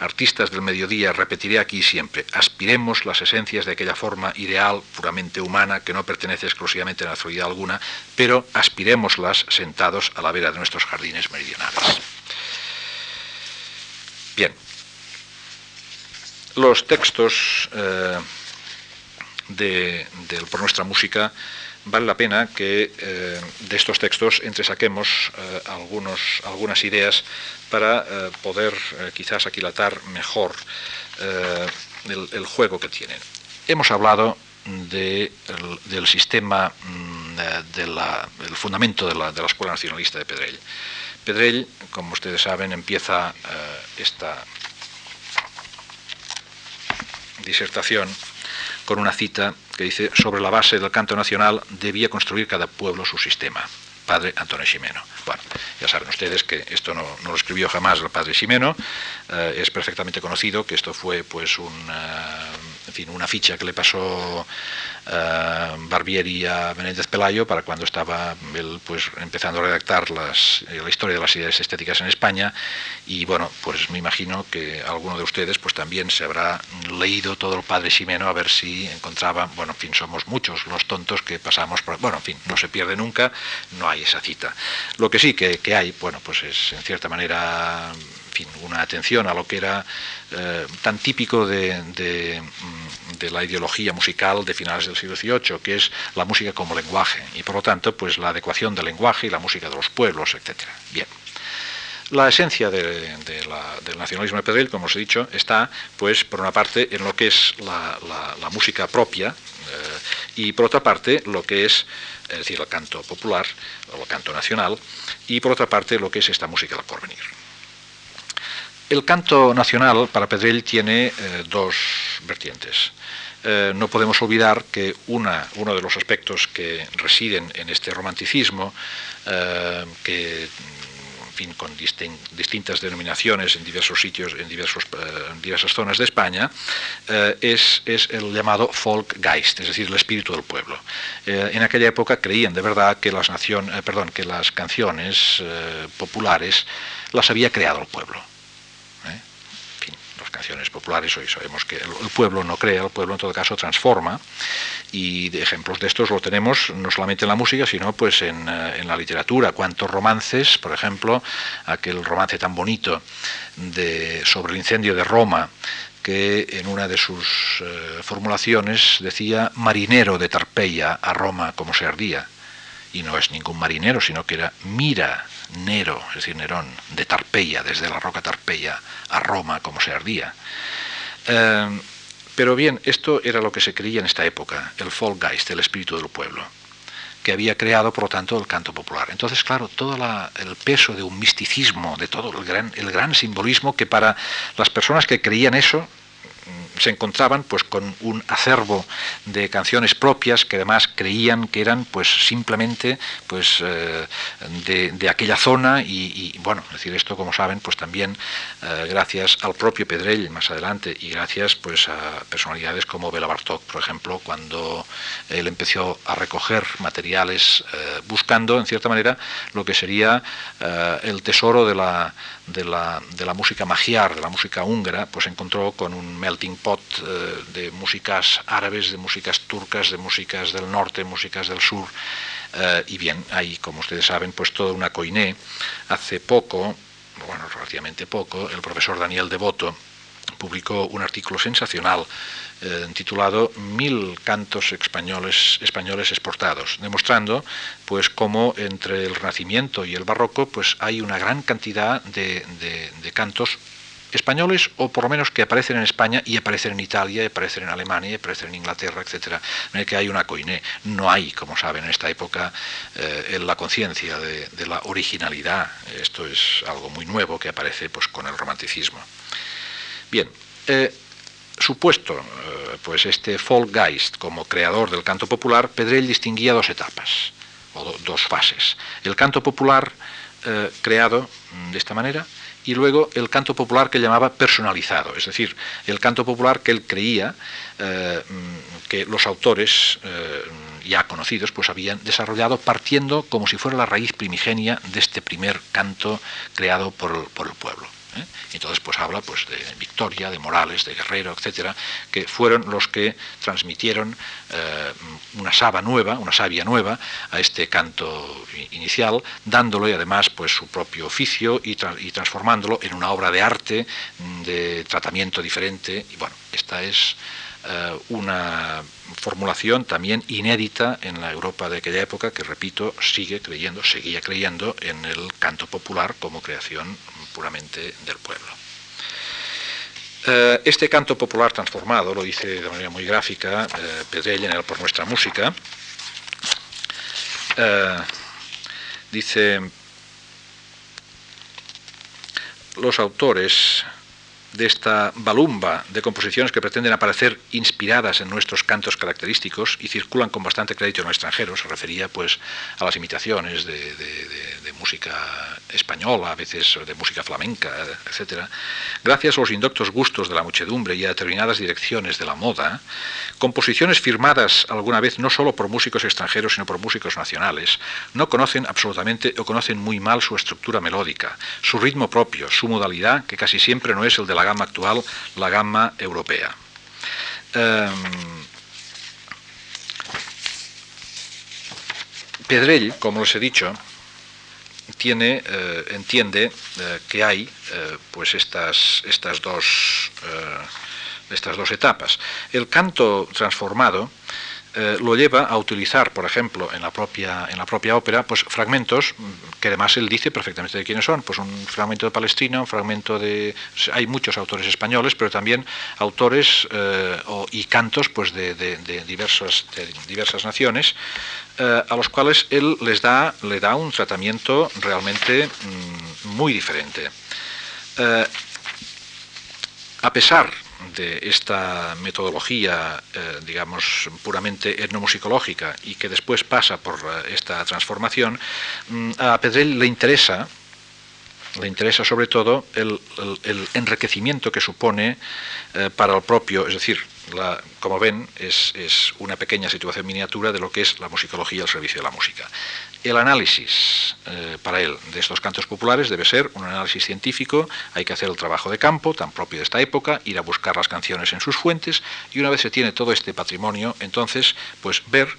artistas del mediodía, repetiré aquí siempre, aspiremos las esencias de aquella forma ideal, puramente humana, que no pertenece exclusivamente a la nacionalidad alguna, pero aspiremoslas sentados a la vera de nuestros jardines meridionales. Bien, los textos eh, de, por nuestra música vale la pena que eh, de estos textos entresaquemos eh, algunas ideas para poder quizás aquilatar mejor el, juego que tienen. Hemos hablado del sistema, mm, del fundamento de la, de la, Escuela Nacionalista de Pedrell. Pedrell, como ustedes saben, empieza esta disertación con una cita que dice, sobre la base del canto nacional debía construir cada pueblo su sistema. Padre Antonio Ximeno. Bueno, ya saben ustedes que esto no, lo escribió jamás el padre Ximeno, eh, es perfectamente conocido que esto fue pues un, eh, en fin, una ficha que le pasó uh, Barbieri a Menéndez Pelayo para cuando estaba él, pues, empezando a redactar las, la historia de las ideas estéticas en España y bueno, pues me imagino que alguno de ustedes pues también se habrá leído todo el padre Ximeno a ver si encontraba, bueno, en fin, somos muchos los tontos que pasamos por... Bueno, en fin, no se pierde nunca, no hay esa cita. Lo que sí que, que hay, bueno, pues es en cierta manera fin, una atención a lo que era eh, tan típico de, de, la ideología musical de finales del siglo XVIII, que es la música como lenguaje, y por lo tanto, pues la adecuación del lenguaje y la música de los pueblos, etc. Bien. La esencia del nacionalismo de Pedrell, como os he dicho, está, pues, por una parte, en lo que es la música propia eh, y, por otra parte, lo que es, es decir, el canto popular o el canto nacional, y, por otra parte, lo que es esta música del porvenir. El canto nacional para Pedrell tiene eh, dos vertientes. Eh, no podemos olvidar que uno de los aspectos que residen en este romanticismo, eh, que en fin, con distin distintas denominaciones en diversos sitios, en, diversas zonas de España, es, el llamado Folkgeist, es decir, el espíritu del pueblo. En aquella época creían de verdad que las canciones populares las había creado el pueblo populares, hoy sabemos que el, pueblo no crea, el pueblo en todo caso transforma, y de ejemplos de estos lo tenemos no solamente en la música, sino pues en, eh, la literatura. Cuántos romances, por ejemplo, aquel romance tan bonito de, sobre el incendio de Roma, que en una de sus eh, formulaciones decía marinero de Tarpeya a Roma como se ardía. Y no es ningún marinero, sino que era mira Nero, es decir, Nerón, de Tarpeya, desde la roca Tarpeya a Roma, como se ardía. Eh, pero bien, esto era lo que se creía en esta época, el Folkgeist, el espíritu del pueblo, que había creado, por lo tanto, el canto popular. Entonces, claro, todo el peso de un misticismo, de todo el gran, el gran simbolismo que para las personas que creían eso, se encontraban pues con un acervo de canciones propias que además creían que eran pues simplemente pues eh, de, de, aquella zona y, bueno es decir esto como saben pues también eh, gracias al propio Pedrell más adelante y gracias pues a personalidades como Bela Bartok por ejemplo cuando él empezó a recoger materiales eh, buscando en cierta manera lo que sería el tesoro de la de la, de la música magiar, de la música húngara, pues encontró con un melting pot eh, de músicas árabes, de músicas turcas, de músicas del norte, músicas del sur, eh, y bien, hay, como ustedes saben, pues toda una coiné. Hace poco, bueno, relativamente poco, el profesor Daniel Devoto publicó un artículo sensacional eh, titulado Mil cantos españoles, españoles exportados, demostrando pues cómo entre el Renacimiento y el Barroco pues hay una gran cantidad de, cantos españoles o por lo menos que aparecen en España y aparecen en Italia, y aparecen en Alemania, y aparecen en Inglaterra, etcétera, en el que hay una coiné. No hay, como saben, en esta época eh, la conciencia de, la originalidad. Esto es algo muy nuevo que aparece pues, con el romanticismo. Bien, eh, supuesto eh, pues este Folkgeist como creador del canto popular, Pedrell distinguía dos etapas, o do, dos fases. El canto popular creado de esta manera y luego el canto popular que llamaba personalizado, es decir, el canto popular que él creía eh, que los autores eh, ya conocidos pues habían desarrollado partiendo como si fuera la raíz primigenia de este primer canto creado por, por el pueblo. ¿Eh? Entonces, pues habla pues, de Victoria, de Morales, de Guerrero, etcétera, que fueron los que transmitieron eh, una saba nueva, una savia nueva a este canto inicial, dándole además pues, su propio oficio y, y transformándolo en una obra de arte de tratamiento diferente. Y bueno, esta es eh, una formulación también inédita en la Europa de aquella época que, repito, sigue creyendo, seguía creyendo en el canto popular como creación puramente del pueblo. Eh, este canto popular transformado, lo dice de manera muy gráfica eh, Pedrell en Por Nuestra Música, eh, dice, los autores de esta balumba de composiciones que pretenden aparecer inspiradas en nuestros cantos característicos y circulan con bastante crédito en el extranjero. Se refería pues a las imitaciones de, música española, a veces de música flamenca, etc. Gracias a los indoctos gustos de la muchedumbre y a determinadas direcciones de la moda, composiciones firmadas alguna vez no solo por músicos extranjeros, sino por músicos nacionales, no conocen absolutamente o conocen muy mal su estructura melódica, su ritmo propio, su modalidad, que casi siempre no es el de la gama actual, la gama europea. Em, Pedrell, como les he dicho, tiene, eh, entiende eh, que hay eh, pues estas, estas, dos, estas dos etapas. El canto transformado eh, lo lleva a utilizar, por ejemplo, en la propia, en la propia ópera, pues fragmentos que además él dice perfectamente de quiénes son, pues un fragmento de Palestina, un fragmento de... Hay muchos autores españoles, pero también autores eh, y cantos pues de, diversas, diversas naciones, eh, a los cuales él les da, le da un tratamiento realmente mm, muy diferente. a pesar de esta metodología, eh, digamos, puramente etnomusicológica y que después pasa por eh, esta transformación, mm, a Pedrell le interesa, le interesa sobre todo el, enriquecimiento que supone eh, para el propio, es decir, como ven, es, es, una pequeña situación miniatura de lo que es la musicología al servicio de la música. El análisis eh, para él de estos cantos populares debe ser un análisis científico, hay que hacer el trabajo de campo, tan propio de esta época, ir a buscar las canciones en sus fuentes y una vez se tiene todo este patrimonio, entonces pues ver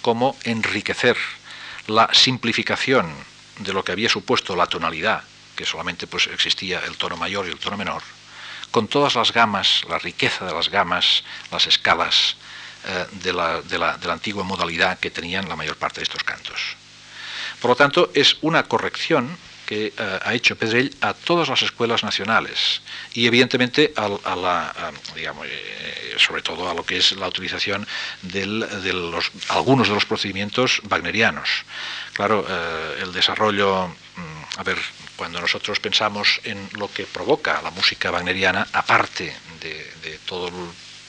cómo enriquecer la simplificación de lo que había supuesto la tonalidad, que solamente pues existía el tono mayor y el tono menor, con todas las gamas, la riqueza de las gamas, las escalas, eh, de, la, de, la, antigua modalidad que tenían la mayor parte de estos cantos. Por lo tanto, es una corrección que eh, ha hecho Pedrell a todas las escuelas nacionales y evidentemente a, la, digamos, eh, sobre todo a lo que es la utilización de algunos de los procedimientos wagnerianos. Claro, el desarrollo, mm, a ver, cuando nosotros pensamos en lo que provoca la música wagneriana, aparte de, de todo el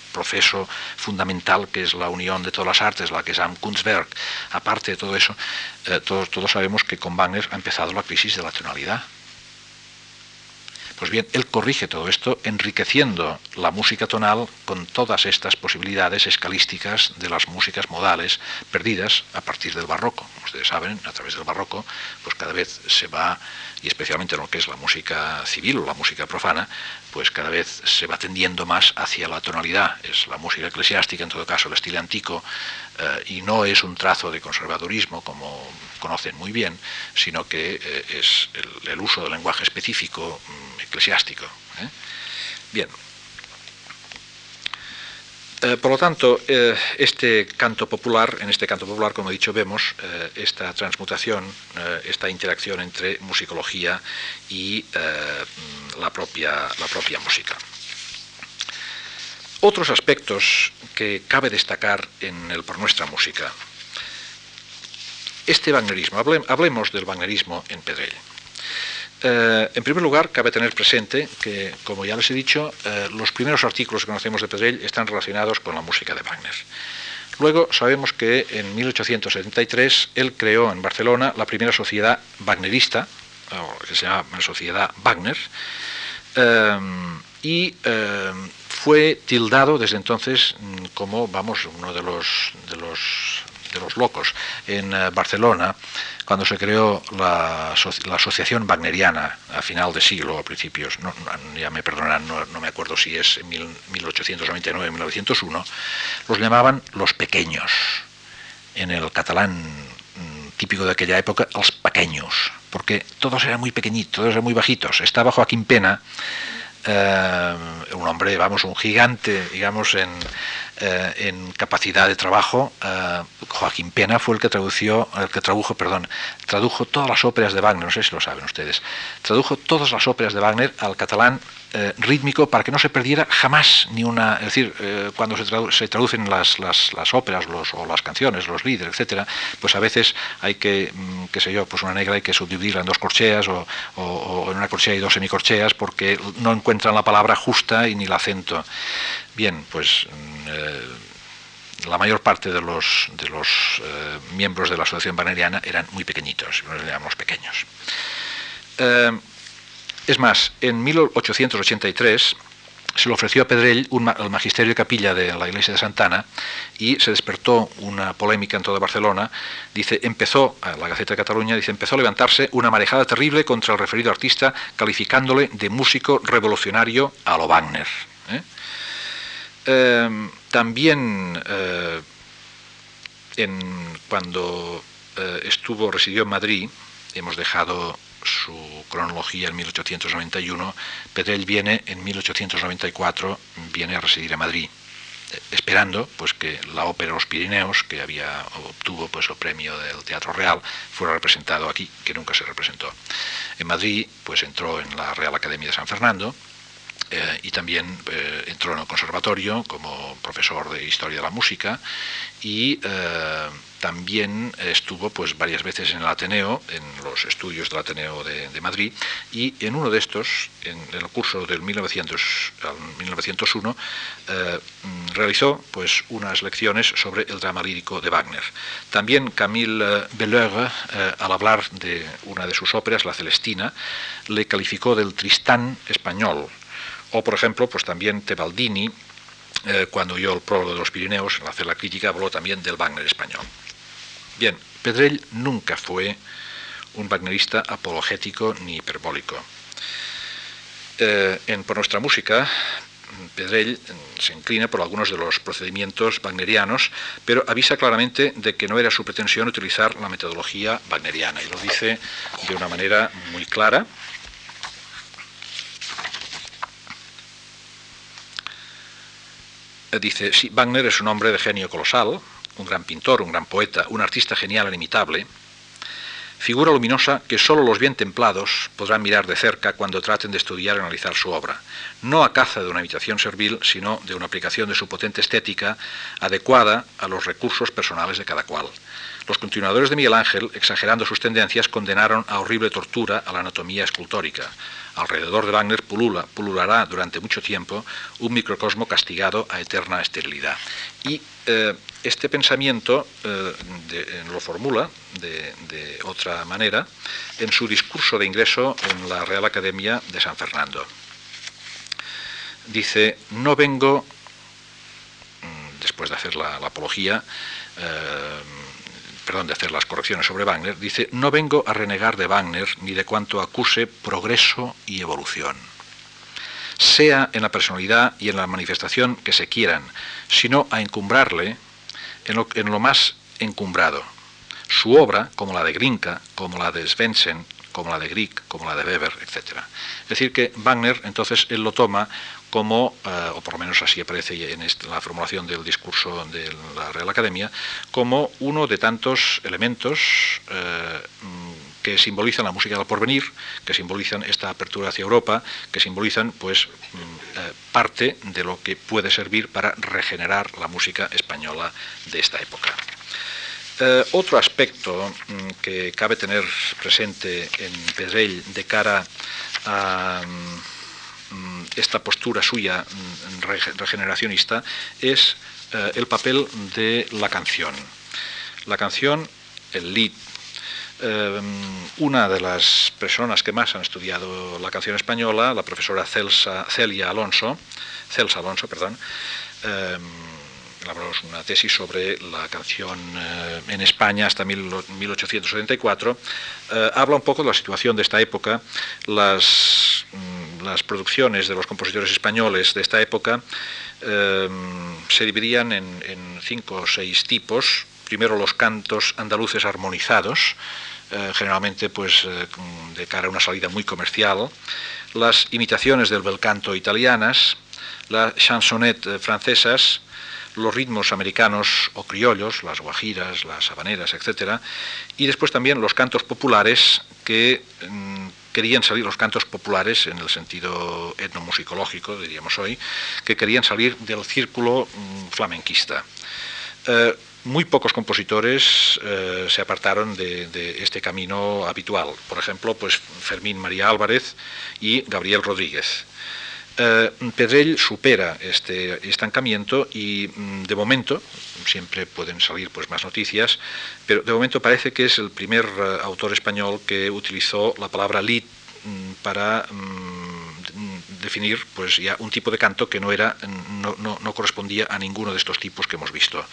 proceso fundamental que es la unión de todas las artes, la que es Kunstwerk. Aparte de todo eso, eh, todos, todos sabemos que con Wagner ha empezado la crisis de la tonalidad. Pues bien, él corrige todo esto enriqueciendo la música tonal con todas estas posibilidades escalísticas de las músicas modales perdidas a partir del barroco. Como ustedes saben, a través del barroco, pues cada vez se va, y especialmente en lo que es la música civil o la música profana, pues cada vez se va tendiendo más hacia la tonalidad. Es la música eclesiástica, en todo caso, el estilo antico, eh, y no es un trazo de conservadurismo como conocen muy bien, sino que eh, es el, uso del lenguaje específico mm, eclesiástico. ¿eh? Bien. por lo tanto, este canto popular, en este canto popular, como he dicho, vemos esta transmutación, esta interacción entre musicología y la, propia, la propia música. Otros aspectos que cabe destacar en el por nuestra música. Este wagnerismo, hablemos del wagnerismo en Pedrell. Eh, en primer lugar, cabe tener presente que, como ya les he dicho, eh, los primeros artículos que conocemos de Pedrell están relacionados con la música de Wagner. Luego sabemos que en 1873 él creó en Barcelona la primera sociedad wagnerista, que se llama Sociedad Wagner, eh, y fue tildado desde entonces mm, como, vamos, uno de los, de los, de los locos. En eh, Barcelona, cuando se creó la, la, Asociación Wagneriana a final de siglo, a principios, no, ya me perdonarán, no, me acuerdo si es en 1899 o 1901, los llamaban los pequeños. En el catalán mm, típico de aquella época, los pequeños, porque todos eran muy pequeñitos, todos eran muy bajitos. Estaba Joaquín Pena, eh, un hombre, vamos, un gigante, digamos, en, eh, en capacidad de trabajo. Eh, Joaquín Pena fue el que tradució, el que tradujo, perdón, tradujo todas las óperas de Wagner, no sé si lo saben ustedes, tradujo todas las óperas de Wagner al catalán eh, rítmico para que no se perdiera jamás ni una. Es decir, eh, cuando se, traducen las, las, óperas los, o las canciones, los líderes, etcétera, pues a veces hay que, mm, qué sé yo, pues una negra hay que subdividirla en dos corcheas o, en una corchea y dos semicorcheas porque no encuentran la palabra justa y ni el acento. Bien, pues la mayor parte de los, de los miembros de la asociación wagneriana eran muy pequeñitos, nos llamamos pequeños. Es más, en 1883 se le ofreció a Pedrell un, el magisterio de capilla de la iglesia de Santana y se despertó una polémica en toda Barcelona. Dice, empezó, la Gaceta de Cataluña, dice, empezó a levantarse una marejada terrible contra el referido artista, calificándole de músico revolucionario a lo Wagner. ¿eh? Em, también eh, cuando eh, estuvo, residió en Madrid, hemos dejado su cronología en 1891, Pedrell viene en 1894, viene a residir a Madrid, eh, esperando pues que la ópera Los Pirineos, que había obtuvo pues el premio del Teatro Real, fuera representado aquí, que nunca se representó. En Madrid pues entró en la Real Academia de San Fernando, eh, y también eh, entró en el conservatorio como profesor de historia de la música y también estuvo pues varias veces en el Ateneo, en los estudios del Ateneo de, Madrid y en uno de estos, en, el curso del 1900 al 1901, realizó pues unas lecciones sobre el drama lírico de Wagner. También Camille Belleure, al hablar de una de sus óperas, La Celestina, le calificó del Tristán español o, por ejemplo, pues también Tebaldini, eh, cuando oyó el prólogo de los Pirineos, en hacer la crítica, habló también del Wagner español. Bien, Pedrell nunca fue un wagnerista apologético ni hiperbólico. Eh, por nuestra música, Pedrell se inclina por algunos de los procedimientos wagnerianos, pero avisa claramente de que no era su pretensión utilizar la metodología wagneriana, y lo dice de una manera muy clara. dice, sí, Wagner es un hombre de genio colosal, un gran pintor, un gran poeta, un artista genial e inimitable, figura luminosa que solo los bien templados podrán mirar de cerca cuando traten de estudiar y analizar su obra, no a caza de una imitación servil, sino de una aplicación de su potente estética adecuada a los recursos personales de cada cual. Los continuadores de Miguel Ángel, exagerando sus tendencias, condenaron a horrible tortura a la anatomía escultórica, alrededor de Wagner pulula, pululará durante mucho tiempo un microcosmo castigado a eterna esterilidad. Y eh, este pensamiento eh, lo formula de, otra manera en su discurso de ingreso en la Real Academia de San Fernando. Dice, no vengo, mm, después de hacer la, apología, eh, perdón, de hacer las correcciones sobre Wagner, dice, no vengo a renegar de Wagner ni de cuanto acuse progreso y evolución, sea en la personalidad y en la manifestación que se quieran, sino a encumbrarle en lo, más encumbrado. Su obra, como la de Grinka, como la de Svensson, como la de Grieg, como la de Weber, etc. Es decir, que Wagner, entonces, él lo toma como, eh, o por lo menos así aparece en la formulación del discurso de la Real Academia, como uno de tantos elementos eh, que simbolizan la música del porvenir, que simbolizan esta apertura hacia Europa, que simbolizan pues mm, eh, parte de lo que puede servir para regenerar la música española de esta época. otro aspecto mm, que cabe tener presente en Pedrell de cara a Mm, esta postura suya regeneracionista es eh, el papel de la canción. La canción, el lead, eh, una de las personas que más han estudiado la canción española, la profesora Celia Alonso, Celsa Alonso, perdón, eh, elaboramos una tesis sobre la canción en España hasta 1874, habla un poco de la situación de esta época, las mm, producciones de los compositores españoles de esta época eh, se dividían en, cinco o seis tipos. Primero los cantos andaluces armonizados, eh, generalmente pues, eh, de cara a una salida muy comercial, las imitaciones del bel canto italianas, las chansonnettes francesas, los ritmos americanos o criollos, las guajiras, las habaneras, etc. Y después también los cantos populares que mm, querían salir los cantos populares en el sentido etnomusicológico, diríamos hoy, que querían salir del círculo mm, flamenquista. Eh, muy pocos compositores eh, se apartaron de, este camino habitual. Por ejemplo, pues Fermín María Álvarez y Gabriel Rodríguez. Eh, Pedrell supera este estancamiento y mm, de momento, siempre pueden salir pues, más noticias, pero de momento parece que es el primer eh, autor español que utilizó la palabra lit mm, para mm, definir pues ya un tipo de canto que no era no, no, correspondía a ninguno de estos tipos que hemos visto.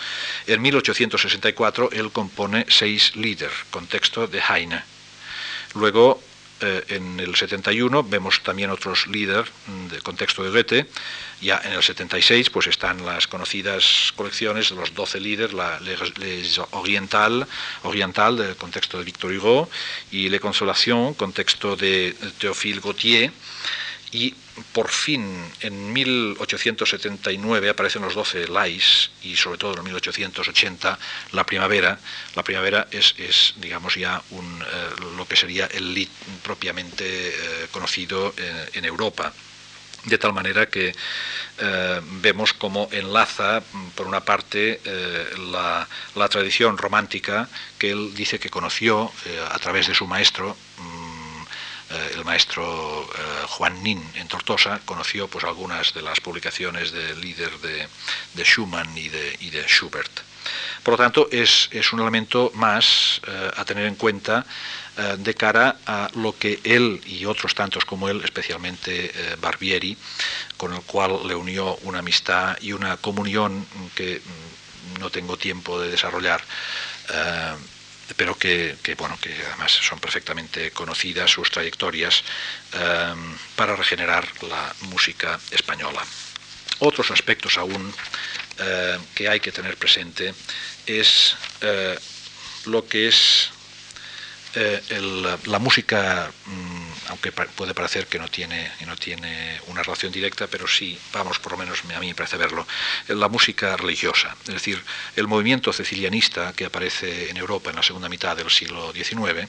En 1864 él compone seis Lieder con texto de Heine. Luego eh, en el 71 vemos también otros líderes mm, de contexto de Goethe. Ya en el 76 pues están las conocidas colecciones de los 12 líderes, la Oriental, Oriental del contexto de Victor Hugo y Les Consolations, contexto de Théophile Gautier. Y por fin, en 1879 aparecen los 12 lais y sobre todo en 1880 la primavera. La primavera es, digamos, ya eh, lo que sería el lit propiamente eh, conocido eh, en Europa. De tal manera que vemos cómo enlaza, por una parte, la, la, tradición romántica que él dice que conoció a través de su maestro, eh, el maestro eh, Juan Nin en Tortosa conoció pues, algunas de las publicaciones del líder de, Schumann y de, Schubert. Por lo tanto, es, un elemento más eh, a tener en cuenta de cara a lo que él y otros tantos como él, especialmente Barbieri, con el cual le unió una amistad y una comunión que mm, no tengo tiempo de desarrollar, pero que, bueno, que además son perfectamente conocidas sus trayectorias em, para regenerar la música española. Otros aspectos aún eh, que hay que tener presente es eh, lo que es eh, la música mm, aunque puede parecer que no tiene, no tiene una relación directa, pero sí, vamos, por lo menos a mí me parece verlo, la música religiosa. Es decir, el movimiento cecilianista que aparece en Europa en la segunda mitad del siglo XIX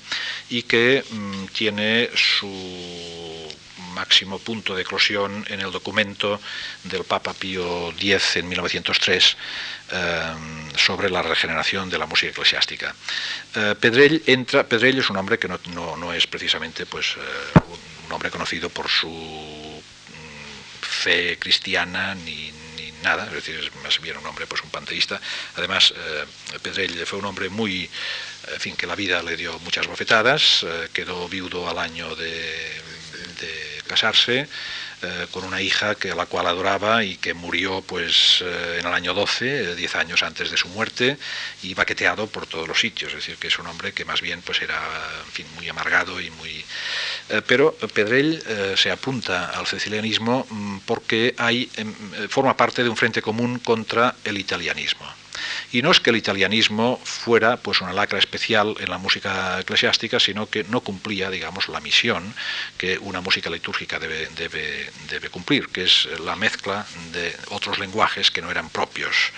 y que mm, tiene su máximo punto de eclosión en el documento del Papa Pío X en 1903 eh, sobre la regeneración de la música eclesiástica. Eh, Pedrell, entra, Pedrell es un hombre que no, es precisamente pues, eh, un hombre conocido por su mm, fe cristiana ni, nada, es decir, es más bien un hombre, pues un panteísta. Además, Pedrell fue un hombre muy, en fin, que la vida le dio muchas bofetadas, quedó viudo al año de casarse eh, con una hija que, a la cual adoraba y que murió pues, eh, en el año 12, 10 eh, años antes de su muerte, y baqueteado por todos los sitios. Es decir, que es un hombre que más bien pues, era en fin, muy amargado y muy... pero Pedrell se apunta al cecilianismo mm, porque hay, em, forma parte de un frente común contra el italianismo. Y no es que el italianismo fuera pues una lacra especial en la música eclesiástica, sino que no cumplía, digamos, la misión que una música litúrgica debe, debe, debe cumplir, que es la mezcla de otros lenguajes que no eran propios.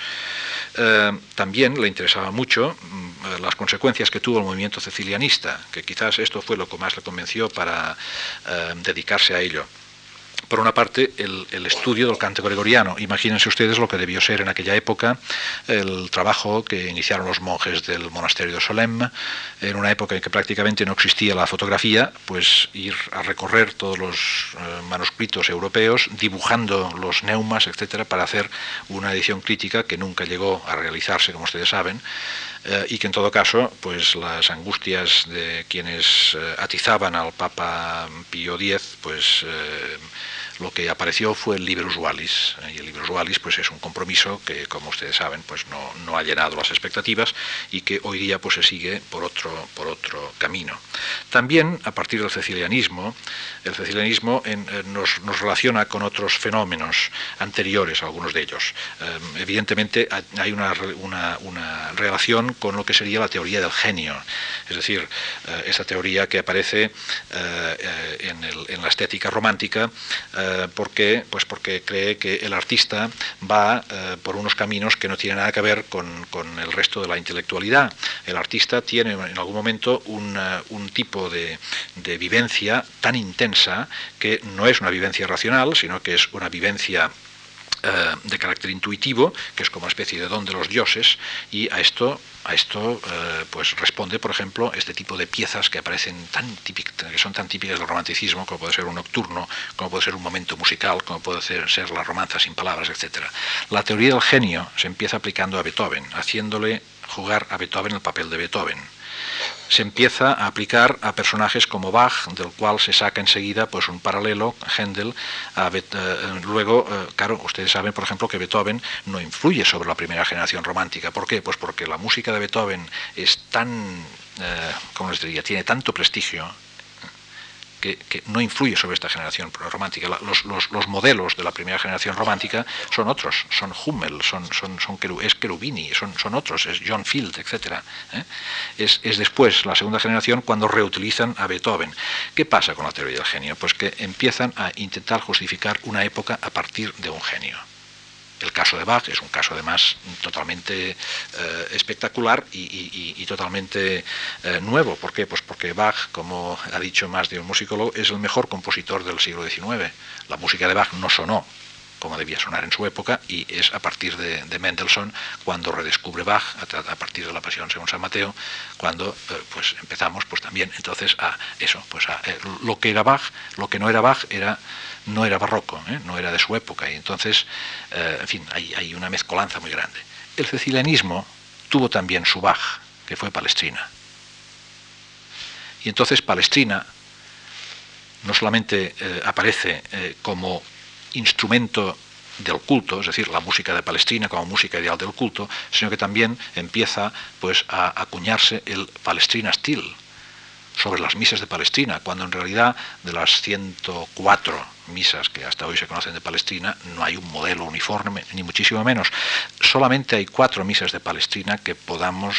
Eh, también le interesaba mucho mm, las consecuencias que tuvo el movimiento cecilianista, que quizás esto fue lo que más le convenció para eh, dedicarse a ello por una parte, el, estudio del canto gregoriano. Imagínense ustedes lo que debió ser en aquella época el trabajo que iniciaron los monjes del monasterio de Solem, en una época en que prácticamente no existía la fotografía, pues ir a recorrer todos los eh, manuscritos europeos, dibujando los neumas, etcétera, para hacer una edición crítica que nunca llegó a realizarse, como ustedes saben. Eh, y que en todo caso, pues las angustias de quienes eh, atizaban al Papa Pío X, pues lo que apareció fue el Liber Usualis, y el Liber Usualis pues, es un compromiso que, como ustedes saben, pues, no, no, ha llenado las expectativas y que hoy día pues, se sigue por otro, por otro camino. También, a partir del cecilianismo, el cecilianismo eh, nos, nos, relaciona con otros fenómenos anteriores, algunos de ellos. Eh, evidentemente hay una, una, relación con lo que sería la teoría del genio, es decir, eh, esa teoría que aparece en, la estética romántica, porque, pues porque cree que el artista va por unos caminos que no tienen nada que ver con, con, el resto de la intelectualidad. El artista tiene en algún momento un, un tipo de, de vivencia tan intensa que no es una vivencia racional, sino que es una vivencia eh, de carácter intuitivo, que es como una especie de don de los dioses, y a esto, a esto eh, pues responde, por ejemplo, este tipo de piezas que aparecen tan típicas, que son tan típicas del romanticismo, como puede ser un nocturno, como puede ser un momento musical, como puede ser, ser la romanza sin palabras, etc. La teoría del genio se empieza aplicando a Beethoven, haciéndole jugar a Beethoven el papel de Beethoven se empieza a aplicar a personajes como Bach, del cual se saca enseguida pues un paralelo, Händel, eh, luego, eh, claro, ustedes saben, por ejemplo, que Beethoven no influye sobre la primera generación romántica. ¿Por qué? Pues porque la música de Beethoven es tan, eh, ¿cómo les diría?, tiene tanto prestigio que, no influye sobre esta generación romántica. Los, modelos de la primera generación romántica son otros, son Hummel, son, son, es Cherubini, son, son otros, es John Field, etc. ¿eh? Es, es después, la segunda generación, cuando reutilizan a Beethoven. ¿Qué pasa con la teoría del genio? Pues que empiezan a intentar justificar una época a partir de un genio. El caso de Bach es un caso además totalmente eh, espectacular y, totalmente eh, nuevo. ¿Por qué? Pues porque Bach, como ha dicho más de un musicólogo, es el mejor compositor del siglo XIX. La música de Bach no sonó como debía sonar en su época, y es a partir de, Mendelssohn cuando redescubre Bach, a, partir de la Pasión según San Mateo, cuando eh, pues empezamos pues también entonces a eso, pues a lo que era Bach, lo que no era Bach era no era barroco, ¿eh? no era de su época, y entonces, eh, en fin, hay, una mezcolanza muy grande. El cecilianismo tuvo también su Bach, que fue Palestrina. Y entonces Palestrina no solamente eh, aparece como instrumento del culto, es decir, la música de Palestrina como música ideal del culto, sino que también empieza pues a acuñarse el Palestrina Stil sobre las misas de Palestina, cuando en realidad de las 104 misas que hasta hoy se conocen de Palestina, no hay un modelo uniforme, ni muchísimo menos. Solamente hay cuatro misas de Palestina que podamos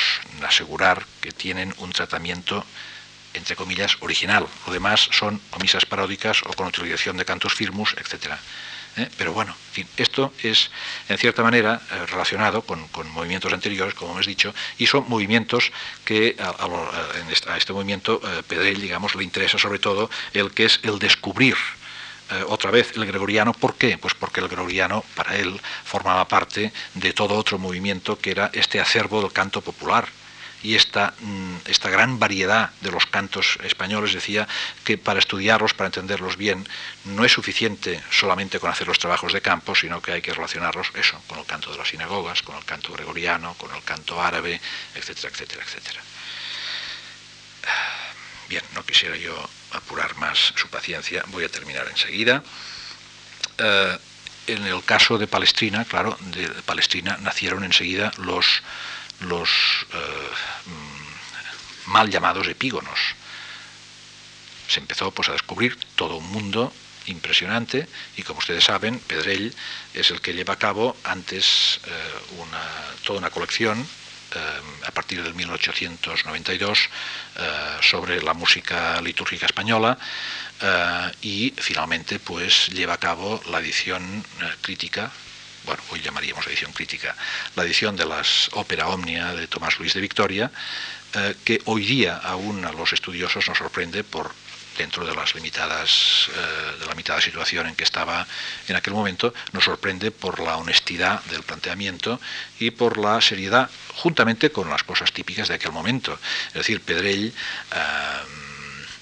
asegurar que tienen un tratamiento entre comillas, original. Lo demás son misas paródicas o con utilización de cantos firmus, etc. ¿eh? Pero bueno, esto es en cierta manera eh, relacionado con, movimientos anteriores, como hemos dicho, y son movimientos que a, este movimiento eh, Pedrell, digamos, le interesa sobre todo el que es el descubrir otra vez el gregoriano. ¿Por qué? Pues porque el gregoriano para él formaba parte de todo otro movimiento que era este acervo del canto popular, y esta, mm, esta gran variedad de los cantos españoles decía que para estudiarlos, para entenderlos bien, no es suficiente solamente con hacer los trabajos de campo, sino que hay que relacionarlos eso, con el canto de las sinagogas, con el canto gregoriano, con el canto árabe, etcétera, etcétera, etcétera. Bien, no quisiera yo apurar más su paciencia, voy a terminar enseguida. Eh, en el caso de Palestrina, claro, de Palestrina nacieron enseguida los los eh, mm, mal llamados epígonos. Se empezó pues, a descubrir todo un mundo impresionante y como ustedes saben, Pedrell es el que lleva a cabo antes eh, una, toda una colección eh, a partir del 1892 sobre la música litúrgica española y finalmente pues lleva a cabo la edición crítica bueno, hoy llamaríamos edición crítica, la edición de las Ópera Omnia de Tomás Luis de Victoria, eh, que hoy día aún a los estudiosos nos sorprende por dentro de las limitadas eh, de la limitada situación en que estaba en aquel momento nos sorprende por la honestidad del planteamiento y por la seriedad juntamente con las cosas típicas de aquel momento. Es decir Pedrell eh,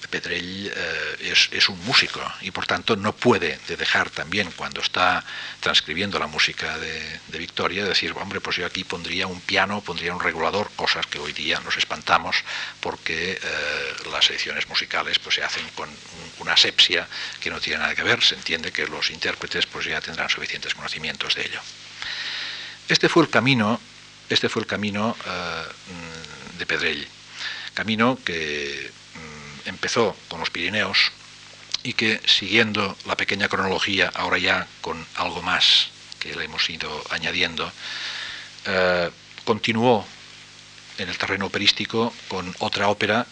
Pedrell eh, es, un músico y por tanto no puede dejar también cuando está transcribiendo la música de, Victoria decir, hombre, pues yo aquí pondría un piano, pondría un regulador, cosas que hoy día nos espantamos porque eh, las ediciones musicales pues se hacen con una asepsia que no tiene nada que ver, se entiende que los intérpretes pues ya tendrán suficientes conocimientos de ello. Este fue el camino, este fue el camino eh, de Pedrell, camino que empezó con los Pirineos y que siguiendo la pequeña cronología, ahora ya con algo más que le hemos ido añadiendo, eh, continuó en el terreno operístico con otra ópera,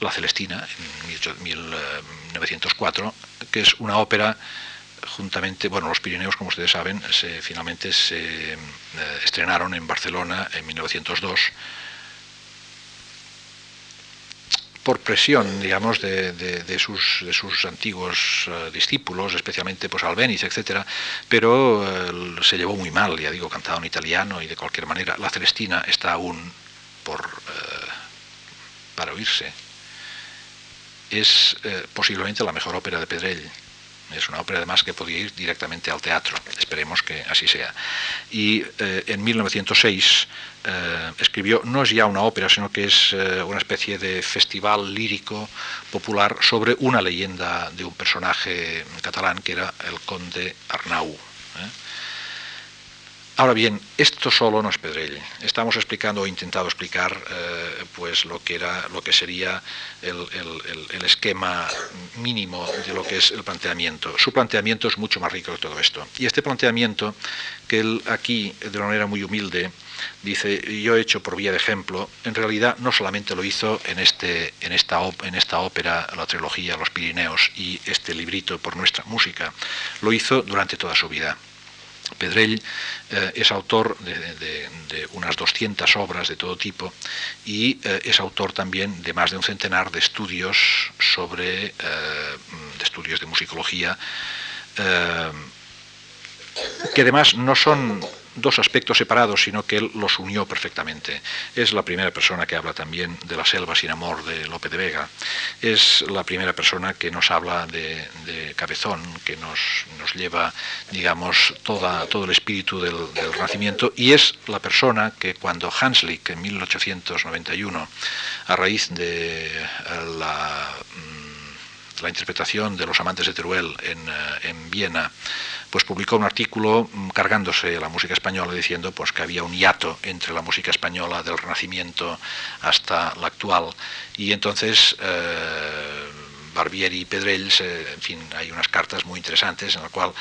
La Celestina, en 1904, que es una ópera juntamente, bueno, los Pirineos, como ustedes saben, finalmente se eh, estrenaron en Barcelona en 1902 por presión, digamos, de, sus, de sus, antiguos eh, discípulos, especialmente pues Albeniz, etcétera, pero eh, se llevó muy mal, ya digo, cantado en italiano y de cualquier manera. La Celestina está aún por para oírse. Es posiblemente la mejor ópera de Pedrell es una ópera además que podía ir directamente al teatro. Esperemos que así sea. Y eh, en 1906 eh, escribió, no es ya una ópera, sino que es eh, una especie de festival lírico popular sobre una leyenda de un personaje catalán que era el conde Arnau. Ahora bien, esto solo no es Pedrell. Estamos explicando o intentado explicar eh, pues lo que era, lo que sería el, esquema mínimo de lo que es el planteamiento. Su planteamiento es mucho más rico que todo esto. Y este planteamiento, que él aquí de una manera muy humilde dice, yo he hecho por vía de ejemplo, en realidad no solamente lo hizo en, este, en, esta, en esta ópera, la trilogía Los Pirineos y este librito por nuestra música, lo hizo durante toda su vida. Pedrell eh, es autor de, unas 200 obras de todo tipo y eh, es autor también de más de un centenar de estudios sobre eh, de estudios de musicología que además no son dos aspectos separados, sino que él los unió perfectamente. Es la primera persona que habla también de la selva sin amor de Lope de Vega. Es la primera persona que nos habla de, Cabezón, que nos, nos, lleva, digamos, toda, todo el espíritu del, Renacimiento. Y es la persona que cuando Hanslick, en 1891, a raíz de eh, la, mm, la interpretación de Los amantes de Teruel en, eh, en Viena, pues publicó un artículo mm, cargándose la música española diciendo pues que había un hiato entre la música española del Renacimiento hasta la actual y entonces eh, Barbieri y Pedrell, en fin, hay unas cartas muy interesantes en la cual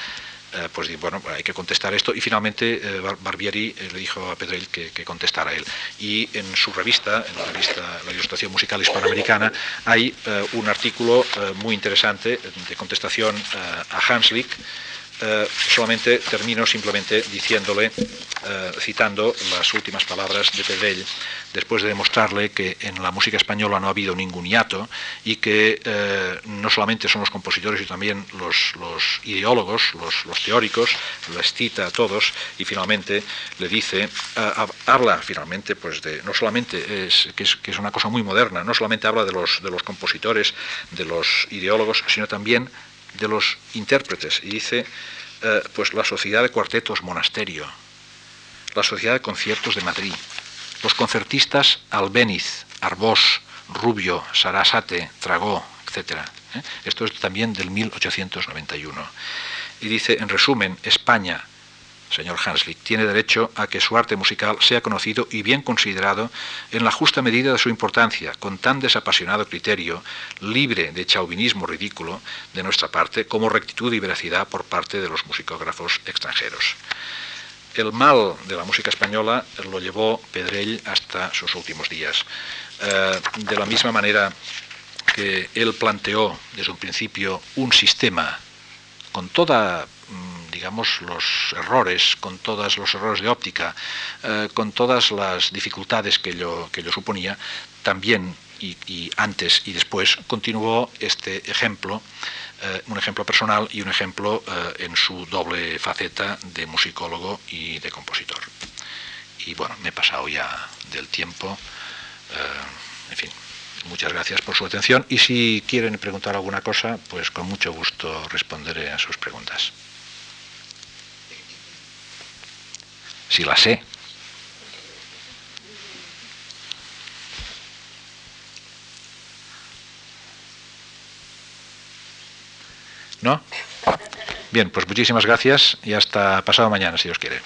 eh, pues bueno, hay que contestar esto. Y finalmente eh, Barbieri le dijo a Pedrell que, contestara él. Y en su revista, en la revista La Ilustración Musical Hispanoamericana, hay un artículo muy interesante de contestación a Hanslick, eh, solamente termino simplemente diciéndole, eh, citando las últimas palabras de Pedrell, después de demostrarle que en la música española no ha habido ningún hiato y que eh, no solamente son los compositores, sino también los, ideólogos, los, teóricos, les cita a todos y finalmente le dice, habla finalmente pues de, no solamente es que, es que es una cosa muy moderna, no solamente habla de los, de los compositores, de los ideólogos, sino también de los intérpretes y dice eh, pues la Sociedad de Cuartetos Monasterio, la Sociedad de Conciertos de Madrid, los concertistas Albeniz, Arbós, Rubio, Sarasate, Tragó, etc. ¿eh? Esto es también del 1891. Y dice, en resumen, España, señor Hanslick, tiene derecho a que su arte musical sea conocido y bien considerado en la justa medida de su importancia, con tan desapasionado criterio, libre de chauvinismo ridículo de nuestra parte, como rectitud y veracidad por parte de los musicógrafos extranjeros. El mal de la música española lo llevó Pedrell hasta sus últimos días. Eh, de la misma manera que él planteó desde un principio un sistema con toda digamos, los errores, con todos los errores de óptica, eh, con todas las dificultades que ello, que suponía, también y, antes y después continuó este ejemplo, eh, un ejemplo personal y un ejemplo eh, en su doble faceta de musicólogo y de compositor. Y bueno, me he pasado ya del tiempo. en fin, muchas gracias por su atención y si quieren preguntar alguna cosa, pues con mucho gusto responderé a sus preguntas. Si la sé. ¿No? Bien, pues muchísimas gracias y hasta pasado mañana, si Dios quiere.